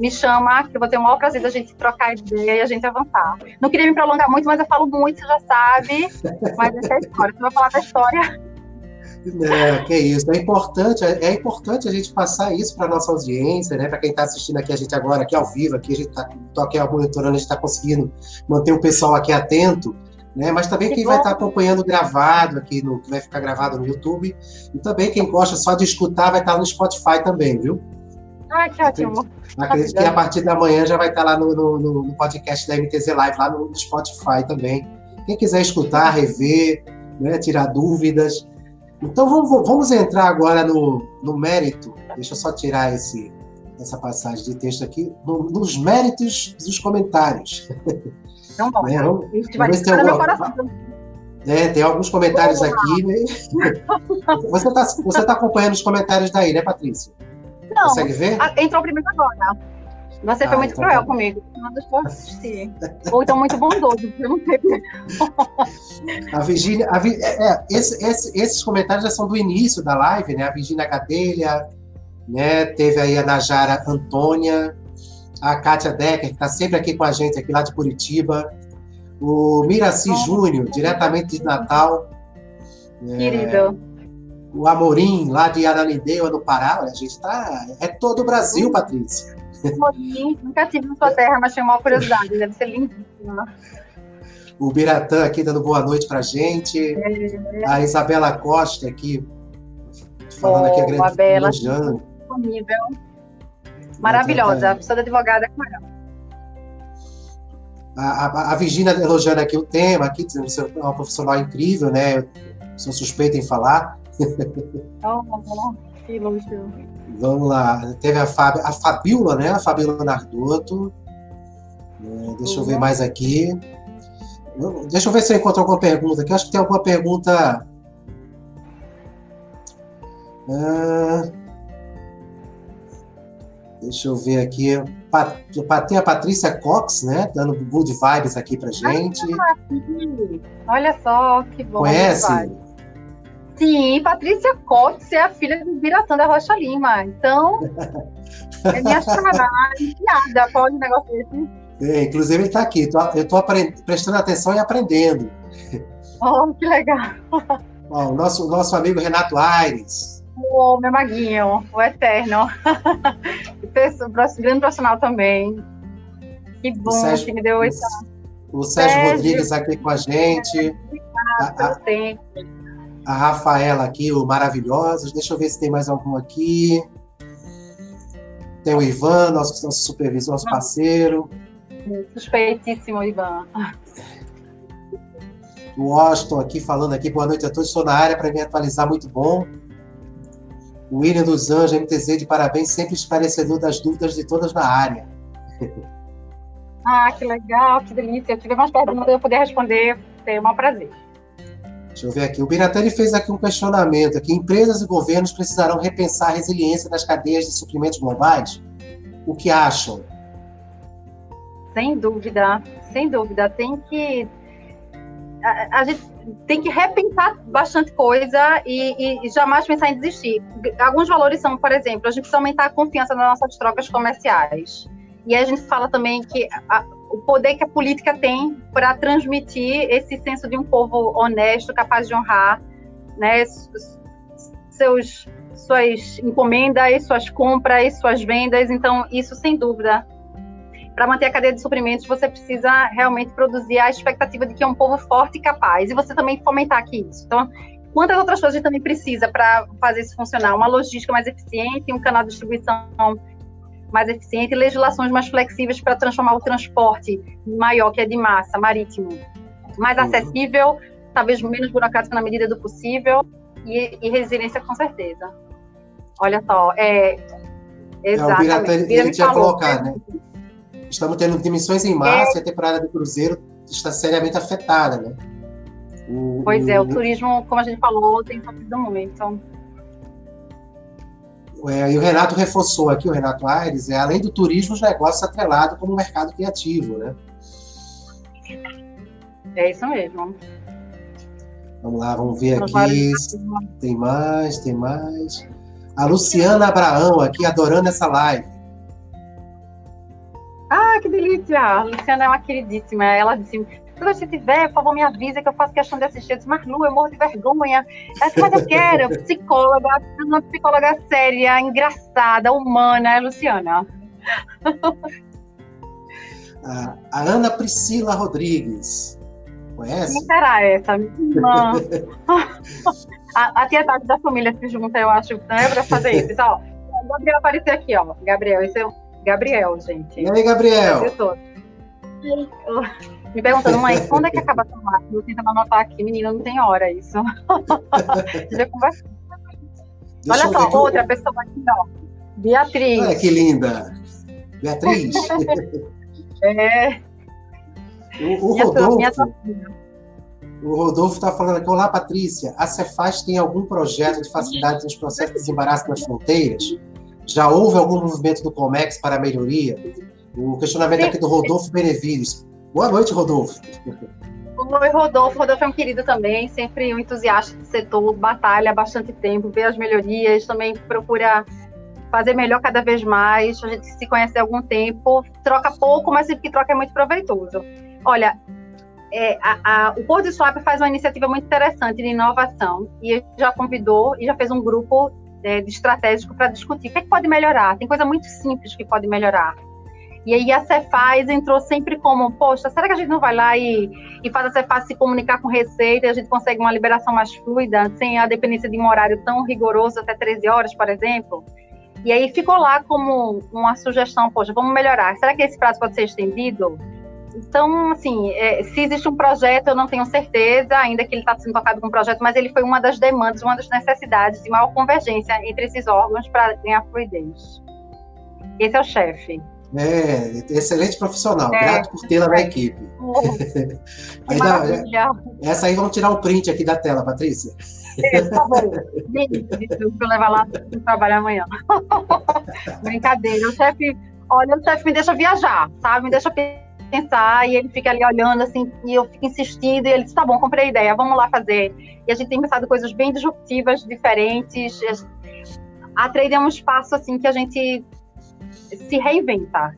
me chama, que eu vou ter o maior prazer da gente trocar ideia e a gente avançar. Não queria me prolongar muito, mas eu falo muito, você já sabe. Mas essa é a história. Você vai falar da história. É, que isso, é importante, é, é importante a gente passar isso para nossa audiência, né? Para quem está assistindo aqui a gente agora, aqui ao vivo, aqui a gente está aqui monitorando, a gente está conseguindo manter o pessoal aqui atento, né? Mas também que quem vai estar tá acompanhando gravado aqui, no, que vai ficar gravado no YouTube, e também quem gosta só de escutar vai estar tá no Spotify também, viu? Ah, que ótimo. Acredito que a partir da manhã já vai estar lá no, no, no podcast da MTZ Live, lá no Spotify também. Quem quiser escutar, rever, né, tirar dúvidas, então vamos, vamos entrar agora no, no mérito. Deixa eu só tirar esse, essa passagem de texto aqui, no, nos méritos dos comentários. Então, bom, né? vamos, vamos ver se tem alguma, é, tem alguns comentários aqui. Né? Você está você tá acompanhando os comentários daí, né, Patrícia? Não. Consegue ver? Entrou primeiro agora. Você ah, foi muito então cruel tá. comigo. Não deixou assistir. Ou então muito bondoso, eu não sei. a Virgínia. É, é, esse, esse, esses comentários já são do início da live, né? A Virgínia Gadelha, né? Teve aí a Najara Antônia, a Kátia Decker, que está sempre aqui com a gente, aqui lá de Curitiba. O Miraci Júnior, diretamente de Natal. Querido. O Amorim, lá de Ananindeua, no Pará. A gente tá. É todo o Brasil, Patrícia. Amorim, nunca tive na sua terra, mas tinha uma curiosidade, deve ser lindíssima. O Biratã aqui dando boa noite pra gente. É. A Isabela Costa aqui, falando oh, aqui a grande a Bela, disponível. Maravilhosa, pessoa da advogada com ela. A, a, a Virginia elogiando aqui o tema, aqui, dizendo que você é uma profissional incrível, né? Eu sou suspeita em falar. Que elogio. Vamos lá. Teve a, Fábio, a Fabiola, né? A Fabiola Nardotto. É, deixa eu ver mais aqui. Deixa eu ver se eu encontro alguma pergunta aqui. Acho que tem alguma pergunta. Ah, deixa eu ver aqui. Tem a Patrícia Cox, né? Dando good vibes aqui pra gente. Olha só, que bom. Conhece? Sim, Patrícia Cox é a filha do Biratã da Rocha Lima. Então, é minha charada, piada. Pode um negócio desse? É, inclusive ele está aqui. Eu estou prestando atenção e aprendendo. Oh, que legal. Ó, o nosso, nosso amigo Renato Aires. Oh, meu maguinho, o eterno. grande profissional também. Que bom Sérgio, que me deu essa. O Sérgio, Sérgio Rodrigues aqui com a gente. Obrigada, a, a, a Rafaela aqui, o Maravilhosos. Deixa eu ver se tem mais algum aqui. Tem o Ivan, nosso, nosso supervisor, nosso parceiro. Suspeitíssimo, Ivan. O Washington aqui falando aqui, boa noite a todos, estou na área para me atualizar, muito bom. O William dos Anjos, MTZ, de parabéns, sempre esclarecedor das dúvidas de todas na área. Ah, que legal, que delícia. Se tiver mais perguntas, eu poder responder, é um prazer. Deixa eu ver aqui. O Biratani fez aqui um questionamento aqui. Empresas e governos precisarão repensar a resiliência das cadeias de suprimentos globais? O que acham? Sem dúvida, sem dúvida. Tem que. A, a gente tem que repensar bastante coisa e, e, jamais pensar em desistir. Alguns valores são, por exemplo, a gente precisa aumentar a confiança nas nossas trocas comerciais. E a gente fala também que a, o poder que a política tem para transmitir esse senso de um povo honesto, capaz de honrar né, seus, suas encomendas, suas compras, suas vendas. Então, isso sem dúvida. Para manter a cadeia de suprimentos, você precisa realmente produzir a expectativa de que é um povo forte e capaz. E você também fomentar aqui isso. Então, quantas outras coisas a gente também precisa para fazer isso funcionar? Uma logística mais eficiente, um canal de distribuição mais eficiente e legislações mais flexíveis para transformar o transporte maior, que é de massa, marítimo, mais uhum. acessível, talvez menos burocrático na medida do possível e, e resiliência com certeza. Olha só, é. Exatamente. É, o Pirata, ele tinha colocado, né? Estamos tendo dimensões em massa é, e a temporada do cruzeiro está seriamente afetada, né? O, pois é, o turismo, como a gente falou, tem sofrido muito. É, e o Renato reforçou aqui, o Renato Aires, é além do turismo, os negócios atrelados como mercado criativo, né? É isso mesmo. Vamos lá, vamos ver aqui. Tem mais, tem mais. A Luciana Abraão aqui, adorando essa live. Ah, que delícia! A Luciana é uma queridíssima. Ela disse: quando você tiver, por favor, me avisa que eu faço questão de assistir. Eu disse, mas Lu, eu morro de vergonha. Ela disse, mas eu quero, psicóloga, uma psicóloga séria, engraçada, humana, é Luciana. A, a Ana Priscila Rodrigues. Conhece? Quem será essa? Irmã. a, a tia Tati da família se junta, eu acho, né, pra fazer isso. Então, ó, Gabriel apareceu aqui, ó. Gabriel, esse é o Gabriel, gente. E aí, Gabriel? Me perguntando, mãe, quando é que acaba a tomate? Eu tentando anotar aqui, menina, não tem hora isso. Já. Olha só, outra pessoa aqui, ó. Beatriz. Olha que linda. Beatriz. é. O, o Rodolfo. O Rodolfo está falando aqui, olá Patrícia, a Cefaz tem algum projeto de facilidade nos processos de desembaraço nas fronteiras? Já houve algum movimento do Comex para melhoria? O questionamento aqui do Rodolfo Benevides. Boa noite, Rodolfo. Oi, Rodolfo. Rodolfo é um querido também, sempre um entusiasta do setor, batalha há bastante tempo, vê as melhorias, também procura fazer melhor cada vez mais. A gente se conhece há algum tempo, troca pouco, mas sempre que troca é muito proveitoso. Olha, é, a, a, o Porto de Swap faz uma iniciativa muito interessante de inovação e já convidou e já fez um grupo é, de estratégico para discutir o que, é que, pode melhorar. Tem coisa muito simples que pode melhorar. E aí a Cefaz entrou sempre como, poxa, será que a gente não vai lá e, e faz a Cefaz se comunicar com receita e a gente consegue uma liberação mais fluida, sem a dependência de um horário tão rigoroso, até 13 horas, por exemplo? E aí ficou lá como uma sugestão, poxa, vamos melhorar. Será que esse prazo pode ser estendido? Então, assim, é, se existe um projeto, eu não tenho certeza, ainda que ele está sendo tocado com um projeto, mas ele foi uma das demandas, uma das necessidades de maior convergência entre esses órgãos para ganhar fluidez. Esse é o chefe. É, excelente profissional, é, grato por tê-la na equipe. aí, não, essa aí vamos tirar um print aqui da tela, Patrícia. É, por favor. Eu levar lá para trabalhar amanhã. Brincadeira, o chefe, olha, o chefe me deixa viajar, sabe? Me deixa pensar e ele fica ali olhando assim e eu fico insistindo e ele diz, tá bom, comprei a ideia, vamos lá fazer. E a gente tem pensado coisas bem disruptivas, diferentes. A trade é um espaço assim que a gente se reinventa.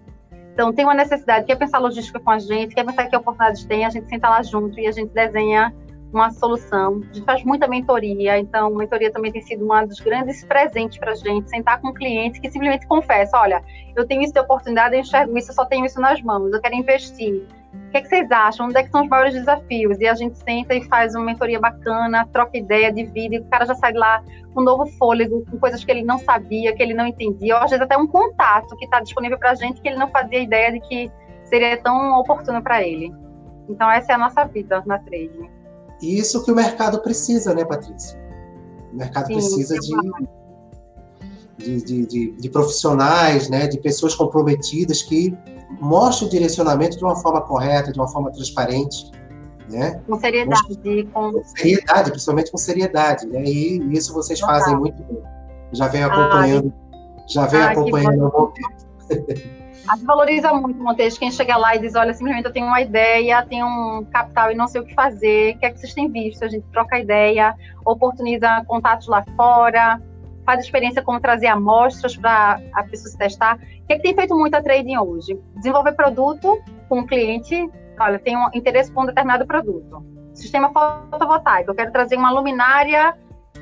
Então tem uma necessidade, quer pensar logística com a gente, quer pensar que oportunidades tem, a gente senta lá junto e a gente desenha uma solução. A gente faz muita mentoria, então mentoria também tem sido um dos grandes presentes para a gente, sentar com um cliente que simplesmente confessa, olha, eu tenho isso de oportunidade, eu enxergo isso, eu só tenho isso nas mãos, eu quero investir. O que, é que vocês acham? Onde é que são os maiores desafios? E a gente senta e faz uma mentoria bacana, troca ideia, divide, e o cara já sai lá com um novo fôlego, com coisas que ele não sabia, que ele não entendia, ou às vezes até um contato que está disponível para a gente que ele não fazia ideia de que seria tão oportuno para ele. Então essa é a nossa vida na trade. Isso que o mercado precisa, né, Patrícia? O mercado Sim, precisa de, de, de, de, profissionais, né, de pessoas comprometidas que mostrem o direcionamento de uma forma correta, de uma forma transparente. Né? Com seriedade. Com... com seriedade, principalmente com seriedade. Né? E isso vocês fazem muito bem. Já venho acompanhando, Ai. já venho acompanhando há bom tempo. A gente valoriza muito, Montes, quem chega lá e diz, olha, simplesmente eu tenho uma ideia, tenho um capital e não sei o que fazer, o que é que vocês têm visto? A gente troca ideia, oportuniza contatos lá fora, faz experiência como trazer amostras para a pessoa se testar. O que é que tem feito muito a trading hoje? Desenvolver produto com o cliente, olha, tem um interesse por um determinado produto. Sistema fotovoltaico, eu quero trazer uma luminária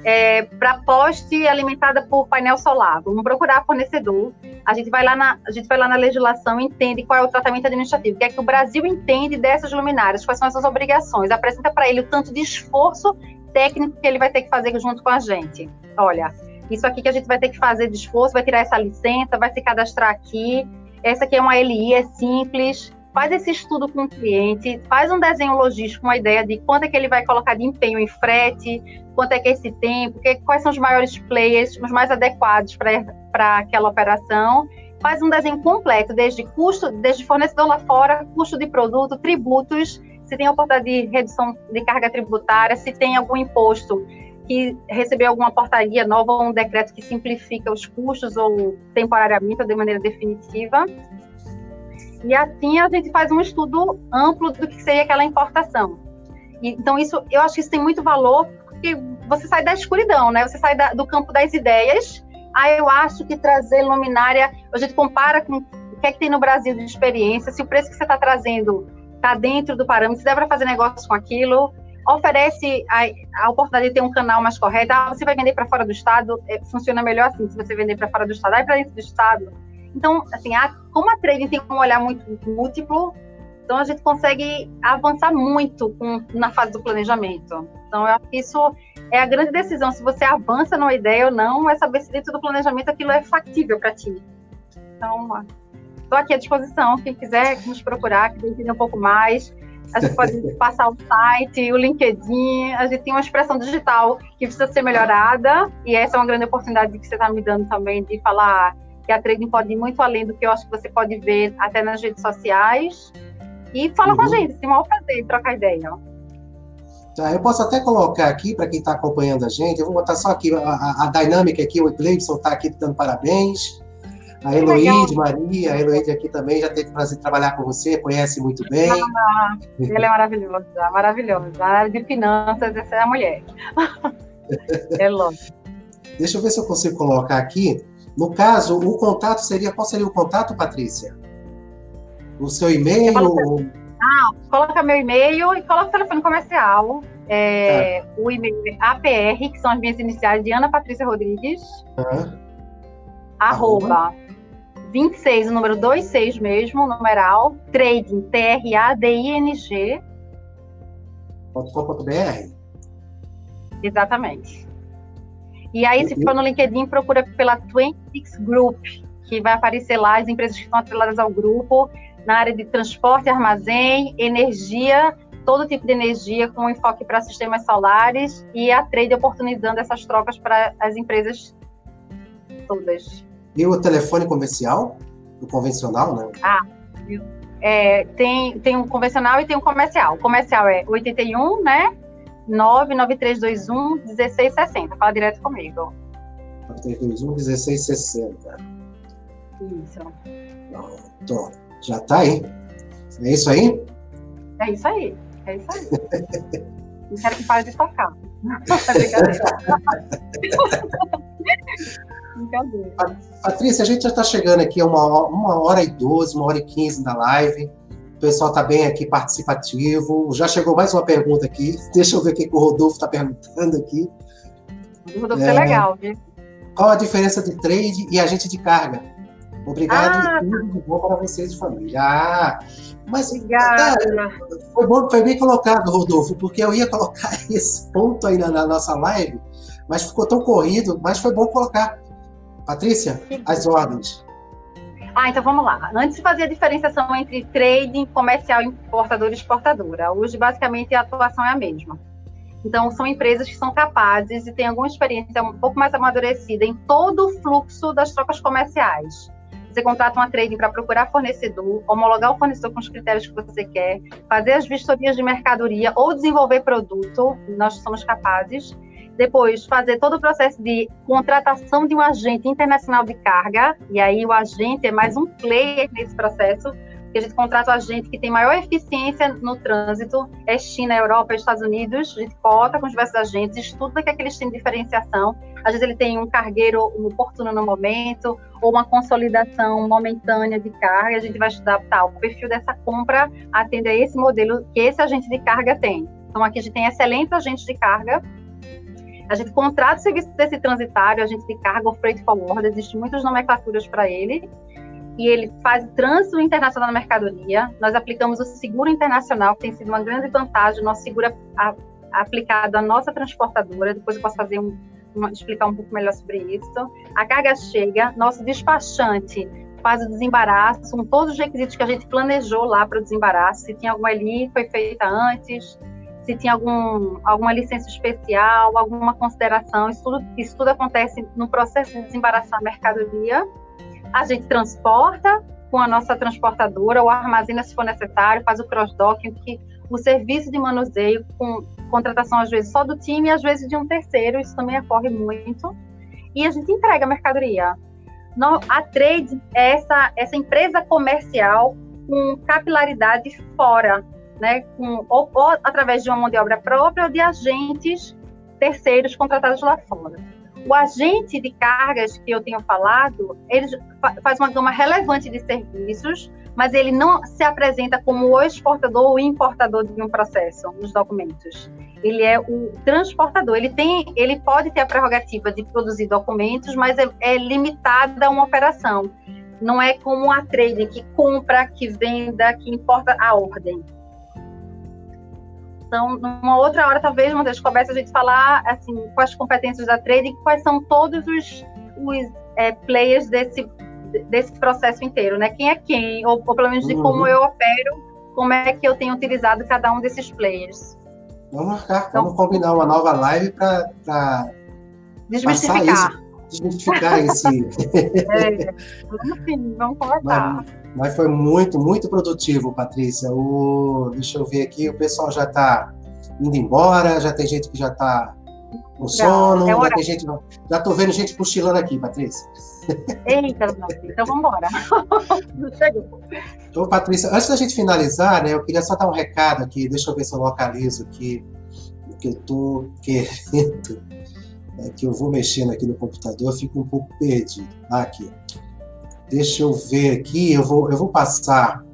é, para poste alimentada por painel solar. Vamos procurar fornecedor. A gente vai lá na, a gente vai lá na legislação, entende qual é o tratamento administrativo, o que é que o Brasil entende dessas luminárias, quais são essas obrigações, apresenta para ele o tanto de esforço técnico que ele vai ter que fazer junto com a gente. Olha, isso aqui que a gente vai ter que fazer de esforço, vai tirar essa licença, vai se cadastrar aqui. Essa aqui é uma LI, é simples faz esse estudo com o cliente, faz um desenho logístico, uma ideia de quanto é que ele vai colocar de empenho em frete, quanto é que é esse tempo, que, quais são os maiores players, os mais adequados para aquela operação. Faz um desenho completo, desde custo, desde fornecedor lá fora, custo de produto, tributos, se tem oportunidade de redução de carga tributária, se tem algum imposto que recebeu alguma portaria nova ou um decreto que simplifica os custos ou temporariamente ou de maneira definitiva. E assim a gente faz um estudo amplo do que seria aquela importação. Então, isso, eu acho que isso tem muito valor, porque você sai da escuridão, né? Você sai da, do campo das ideias. Aí eu acho que trazer luminária, a gente compara com o que é que tem no Brasil de experiência, se o preço que você está trazendo está dentro do parâmetro, se dá para fazer negócio com aquilo, oferece a, a, oportunidade de ter um canal mais correto. Ah, você vai vender para fora do estado, é, funciona melhor assim, se você vender para fora do estado, aí para dentro do estado então, assim, a, como a trading tem um olhar muito múltiplo, então a gente consegue avançar muito com, na fase do planejamento. Então, eu acho que isso é a grande decisão. Se você avança numa ideia ou não, é saber se dentro do planejamento aquilo é factível para ti. Então, estou aqui à disposição. Quem quiser nos procurar, quiser entender um pouco mais, a gente pode passar o site, o LinkedIn. A gente tem uma expressão digital que precisa ser melhorada, e essa é uma grande oportunidade que você está me dando também de falar que a trading pode ir muito além do que eu acho que você pode ver até nas redes sociais. E fala uhum. com a uhum. gente, tem um prazer trocar ideia. Tá, eu posso até colocar aqui, para quem está acompanhando a gente, eu vou botar só aqui a, a, a dinâmica aqui, o Gleibson está aqui dando parabéns. A Heloíde, Maria, a Heloíde aqui também já teve o prazer de trabalhar com você, conhece muito bem. Ah, ela é maravilhosa, maravilhosa. Na área de finanças, essa é a mulher. é lógico. Deixa eu ver se eu consigo colocar aqui. No caso, o contato seria. Qual seria o contato, Patrícia? O seu e-mail? Ah, coloca meu e-mail e coloca o telefone comercial. É, tá. O e-mail é APR, que são as minhas iniciais de Ana Patrícia Rodrigues. Uhum. Arroba 26, o número 26 mesmo, numeral, trading, T-R-A-D-I-N-G. .com.br. Exatamente. E aí, se for no LinkedIn, procura pela 26 Group, que vai aparecer lá as empresas que estão atreladas ao grupo, na área de transporte, armazém, energia, todo tipo de energia com enfoque para sistemas solares e a trade oportunizando essas trocas para as empresas todas. E o telefone comercial? O convencional, né? Ah, é, tem, tem um convencional e tem um comercial. O comercial é 81, né? 99321 1660. Fala direto comigo. 99321 1660. Isso. Pronto. Já tá aí. É isso aí? É isso aí. É isso aí. Não quero que pare de tocar. Brincadeira. Brincadeira. Patrícia, a gente já está chegando aqui a uma, uma hora e doze, uma hora e quinze da live. O pessoal está bem aqui participativo. Já chegou mais uma pergunta aqui. Deixa eu ver o que o Rodolfo está perguntando aqui. O Rodolfo é, é legal, viu? Qual a diferença de trade e agente de carga? Obrigado ah, e tudo de bom para vocês de família. Ah, mas Obrigada. foi, bom, foi bem colocado, Rodolfo, porque eu ia colocar esse ponto aí na, na nossa live, mas ficou tão corrido, mas foi bom colocar. Patrícia, as ordens. Ah, então vamos lá. Antes de fazer a diferenciação entre trading, comercial, importador e exportadora, hoje basicamente a atuação é a mesma. Então, são empresas que são capazes e têm alguma experiência um pouco mais amadurecida em todo o fluxo das trocas comerciais. Você contrata uma trading para procurar fornecedor, homologar o fornecedor com os critérios que você quer, fazer as vistorias de mercadoria ou desenvolver produto, nós somos capazes. Depois, fazer todo o processo de contratação de um agente internacional de carga, e aí o agente é mais um player nesse processo, que a gente contrata o agente que tem maior eficiência no trânsito, é China, Europa, Estados Unidos, a gente cota com os diversos agentes, estuda que, é que eles têm diferenciação, às vezes ele tem um cargueiro oportuno no momento, ou uma consolidação momentânea de carga, a gente vai estudar tá, o perfil dessa compra atende a esse modelo que esse agente de carga tem. Então aqui a gente tem excelentes agentes de carga, a gente contrata o serviço desse transitário, agente de carga freight forward, existem muitas nomenclaturas para ele, e ele faz trânsito internacional da mercadoria. Nós aplicamos o seguro internacional, que tem sido uma grande vantagem. Nosso seguro é aplicado à nossa transportadora. Depois eu posso fazer um, explicar um pouco melhor sobre isso. A carga chega, nosso despachante faz o desembaraço, com todos os requisitos que a gente planejou lá para o desembaraço. Se tinha alguma ali, foi feita antes. Se tinha algum, alguma licença especial, alguma consideração, isso tudo, isso tudo acontece no processo de desembaraçar a mercadoria a gente transporta com a nossa transportadora ou armazena se for necessário, faz o cross-docking, o serviço de manuseio com contratação às vezes só do time e às vezes de um terceiro, isso também ocorre muito. E a gente entrega a mercadoria. A trade é essa, essa empresa comercial com capilaridade fora, né? Com, ou, ou através de uma mão de obra própria ou de agentes terceiros contratados lá fora. O agente de cargas que eu tenho falado, ele faz uma gama relevante de serviços, mas ele não se apresenta como o exportador ou importador de um processo nos documentos. Ele é o transportador. Ele tem, ele pode ter a prerrogativa de produzir documentos, mas é, é limitada a uma operação. Não é como a trading que compra, que venda, que importa a ordem. Então, numa outra hora, talvez, uma das conversas, a gente falar assim, quais competências da trading, quais são todos os, os é, players desse, desse processo inteiro, né? Quem é quem, ou, ou pelo menos de como uhum. eu opero, como é que eu tenho utilizado cada um desses players. Vamos marcar, então, vamos combinar uma nova live para desmistificar. desmistificar esse. é, vamos conversar. Mas, mas foi muito, muito produtivo, Patrícia. O, deixa eu ver aqui, o pessoal já está indo embora, já tem gente que já está com sono, é já tem gente. Já estou vendo gente cochilando aqui, Patrícia. Eita, então vamos embora. Chegou. Então, Patrícia, antes da gente finalizar, né, eu queria só dar um recado aqui, deixa eu ver se eu localizo aqui o que eu estou querendo. É que eu vou mexendo aqui no computador, eu fico um pouco perdido. Ah, aqui. Deixa eu ver aqui, eu vou, eu vou passar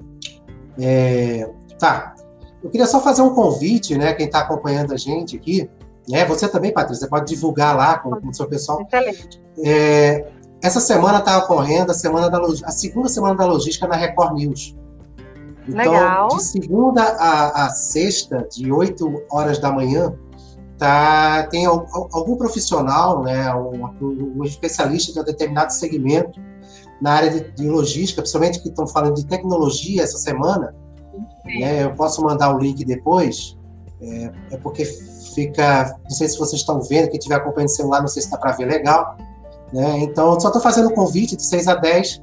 é, Tá. Eu queria só fazer um convite, né? Quem está acompanhando a gente aqui, né? Você também, Patrícia, pode divulgar lá com, com o seu pessoal. Excelente. É, essa semana está ocorrendo a semana da a segunda semana da logística na Record News. Então, Legal. de segunda a, a sexta, de 8 horas da manhã, tá, tem algum profissional, né, um, um especialista de um determinado segmento na área de, de logística, principalmente que estão falando de tecnologia essa semana. Né, eu posso mandar o link depois, é, é, porque fica. Não sei se vocês estão vendo, quem estiver acompanhando o celular, não sei se está para ver legal. Né, então, só estou fazendo o convite de 6 a 10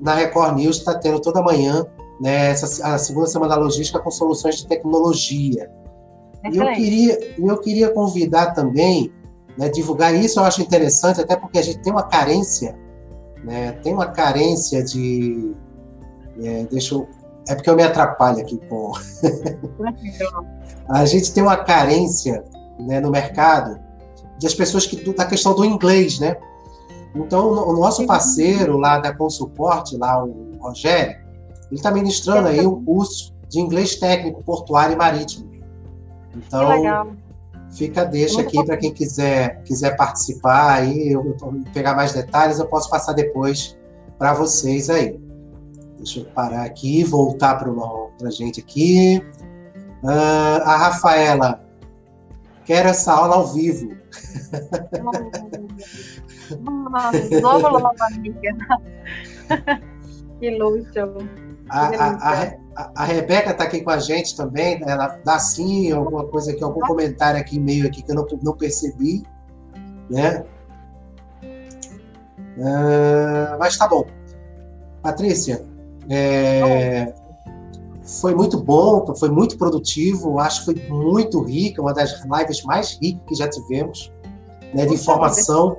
na Record News, está tendo toda manhã né, essa, a segunda semana da logística com soluções de tecnologia. E eu queria, eu queria convidar também, né, divulgar isso, eu acho interessante, até porque a gente tem uma carência, né, tem uma carência de. É, deixa eu. É porque eu me atrapalho aqui com. a gente tem uma carência né, no mercado das pessoas que da questão do inglês, né? Então, o nosso parceiro lá da Consuporte, lá o Rogério, ele está ministrando aí um curso de inglês técnico, portuário e marítimo. Então, fica a deixa aqui para quem quiser quiser participar aí, eu, eu, pegar mais detalhes, eu posso passar depois para vocês aí. Deixa eu parar aqui, voltar para a gente aqui. Uh, a Rafaela, quero essa aula ao vivo. Logo, logo, amiga. Que luxo. A, a, a, a, Rebeca está aqui com a gente também, ela dá sim alguma coisa aqui, algum comentário aqui meio aqui que eu não, não percebi, né? Uh, mas tá bom. Patrícia, é, foi muito bom, foi muito produtivo, acho que foi muito rica, uma das lives mais ricas que já tivemos, né, de informação.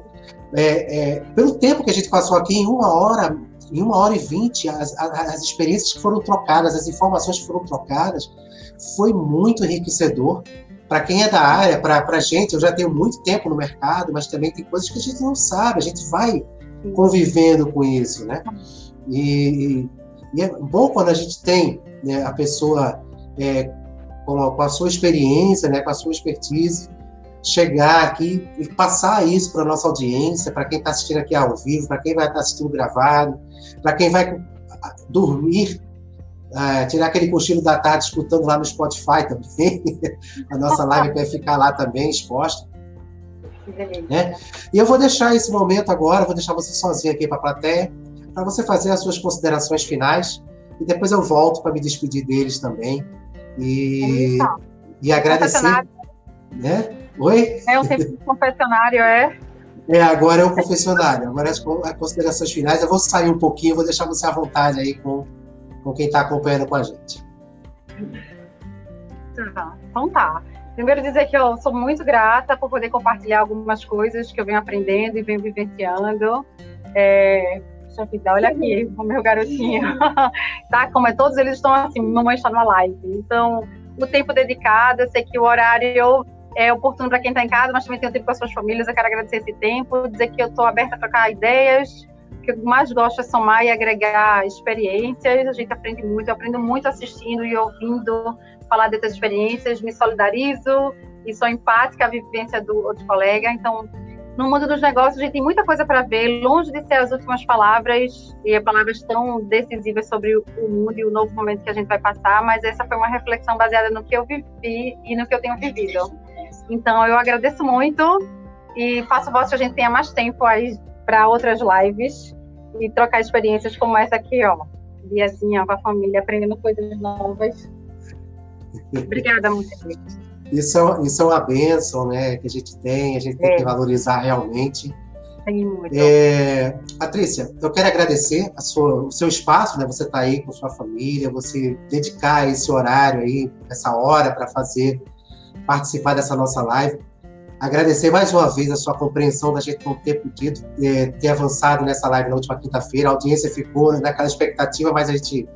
É, é, pelo tempo que a gente passou aqui, em uma hora, em uma hora e vinte, as, as experiências que foram trocadas, as informações que foram trocadas, foi muito enriquecedor. Para quem é da área, para a gente, eu já tenho muito tempo no mercado, mas também tem coisas que a gente não sabe, a gente vai convivendo com isso, né? E, e é bom quando a gente tem né, a pessoa é, com, a, com, a, sua experiência, né, com a sua expertise, chegar aqui e passar isso para a nossa audiência, para quem está assistindo aqui ao vivo, para quem vai estar tá assistindo gravado, para quem vai dormir, uh, tirar aquele cochilo da tarde escutando lá no Spotify também, a nossa live vai ficar lá também exposta. Né? E eu vou deixar esse momento agora, vou deixar você sozinho aqui para a plateia, para você fazer as suas considerações finais, e depois eu volto para me despedir deles também. E, e agradecer. Né? Oi? É um tempo de confessionário, é? É, agora é o confessionário. Agora as, as considerações finais. Eu vou sair um pouquinho, vou deixar você à vontade aí com, com quem está acompanhando com a gente. Tá, então tá. Primeiro dizer que eu sou muito grata por poder compartilhar algumas coisas que eu venho aprendendo e venho vivenciando. É, Deixa eu olha aqui, o meu garotinho. tá? Como é, todos eles estão assim, mamãe está numa live. Então, o tempo dedicado, eu sei que o horário é oportuno para quem está em casa, mas também tem tempo com as suas famílias. Eu quero agradecer esse tempo, dizer que eu estou aberta a trocar ideias. O que eu mais gosto é somar e agregar experiências. A gente aprende muito, eu aprendo muito assistindo e ouvindo falar dessas experiências. Me solidarizo e sou empática à vivência do outro colega. Então, no mundo dos negócios, a gente tem muita coisa para ver, longe de ser as últimas palavras e palavras tão decisivas sobre o mundo e o novo momento que a gente vai passar, mas essa foi uma reflexão baseada no que eu vivi e no que eu tenho vivido. Então, eu agradeço muito e faço voto que a gente tenha mais tempo aí para outras lives e trocar experiências como essa aqui, ó. Diazinha com a família, aprendendo coisas novas. Obrigada, muito. Isso é, isso é uma bênção, né, que a gente tem, a gente tem é. que valorizar realmente. É, Patrícia, eu quero agradecer sua, o seu espaço, né? Você está aí com sua família, você dedicar esse horário aí, essa hora para fazer participar dessa nossa live. Agradecer mais uma vez a sua compreensão da gente não ter podido é, ter avançado nessa live na última quinta-feira. A audiência ficou naquela expectativa, mas a gente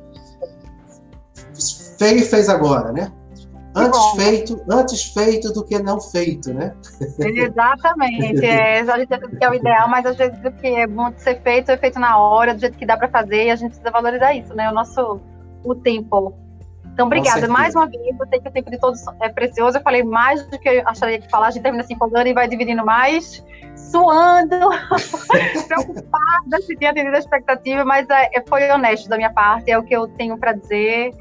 fez e fez agora, né? Antes feito, antes feito do que não feito, né? Exatamente. É, a gente que é o ideal, mas às vezes o que é bom de ser feito é feito na hora, do jeito que dá para fazer, e a gente precisa valorizar isso, né? O nosso o tempo Então, obrigada mais uma vez. Eu sei que o tempo de todos é precioso. Eu falei mais do que eu acharia que falar. A gente termina se empolgando e vai dividindo mais, suando, preocupada se tinha atendido a expectativa, mas é, é, foi honesto da minha parte. É o que eu tenho para dizer.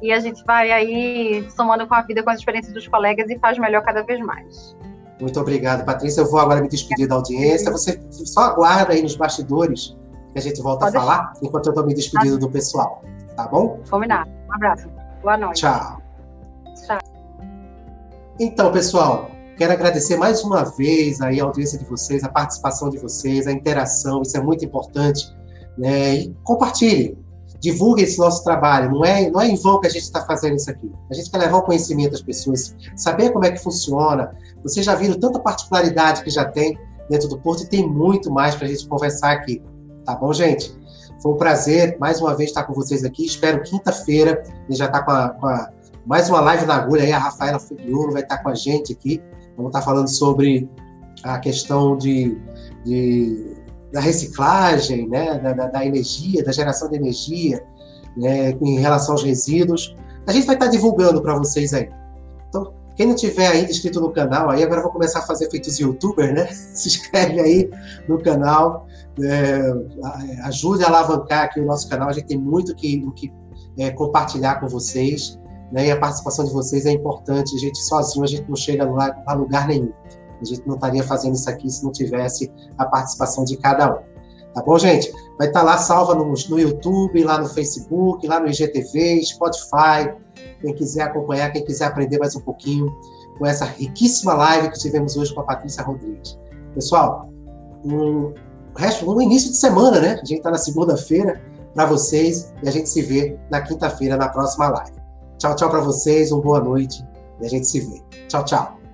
E a gente vai aí somando com a vida, com as experiências dos colegas e faz melhor cada vez mais. Muito obrigado, Patrícia. Eu vou agora me despedir da audiência. Você só aguarda aí nos bastidores que a gente volta Pode a falar, deixar. enquanto eu estou me despedindo do pessoal. Tá bom? Combinado. Um abraço. Boa noite. Tchau. Tchau. Então, pessoal, quero agradecer mais uma vez aí a audiência de vocês, a participação de vocês, a interação, isso é muito importante. Né? E compartilhem, divulguem esse nosso trabalho. Não é, não é em vão que a gente está fazendo isso aqui. A gente quer levar o conhecimento às pessoas, saber como é que funciona. Vocês já viram tanta particularidade que já tem dentro do Porto e tem muito mais para a gente conversar aqui. Tá bom, gente? Foi um prazer mais uma vez estar com vocês aqui. Espero quinta-feira a gente já está com, com, a, mais uma live na agulha aí. A Rafaela Figueiredo vai estar com a gente aqui. Vamos estar falando sobre a questão de, de da reciclagem, né, da, da, da, energia, da geração de energia, né, em relação aos resíduos. A gente vai estar divulgando para vocês aí. Então, quem não tiver ainda inscrito no canal, aí agora eu vou começar a fazer feitos youtuber, né? Se inscreve aí no canal, é, ajude a alavancar aqui o nosso canal. A gente tem muito que, que é, compartilhar com vocês, né? E a participação de vocês é importante. A gente sozinho a gente não chega a lugar nenhum. A gente não estaria fazendo isso aqui se não tivesse a participação de cada um. Tá bom, gente? Vai estar lá salva no, no YouTube, lá no Facebook, lá no IGTV, Spotify quem quiser acompanhar, quem quiser aprender mais um pouquinho com essa riquíssima live que tivemos hoje com a Patrícia Rodrigues. Pessoal, um, resto, um início de semana, né? A gente está na segunda-feira para vocês e a gente se vê na quinta-feira na próxima live. Tchau, tchau para vocês, uma boa noite e a gente se vê. Tchau, tchau.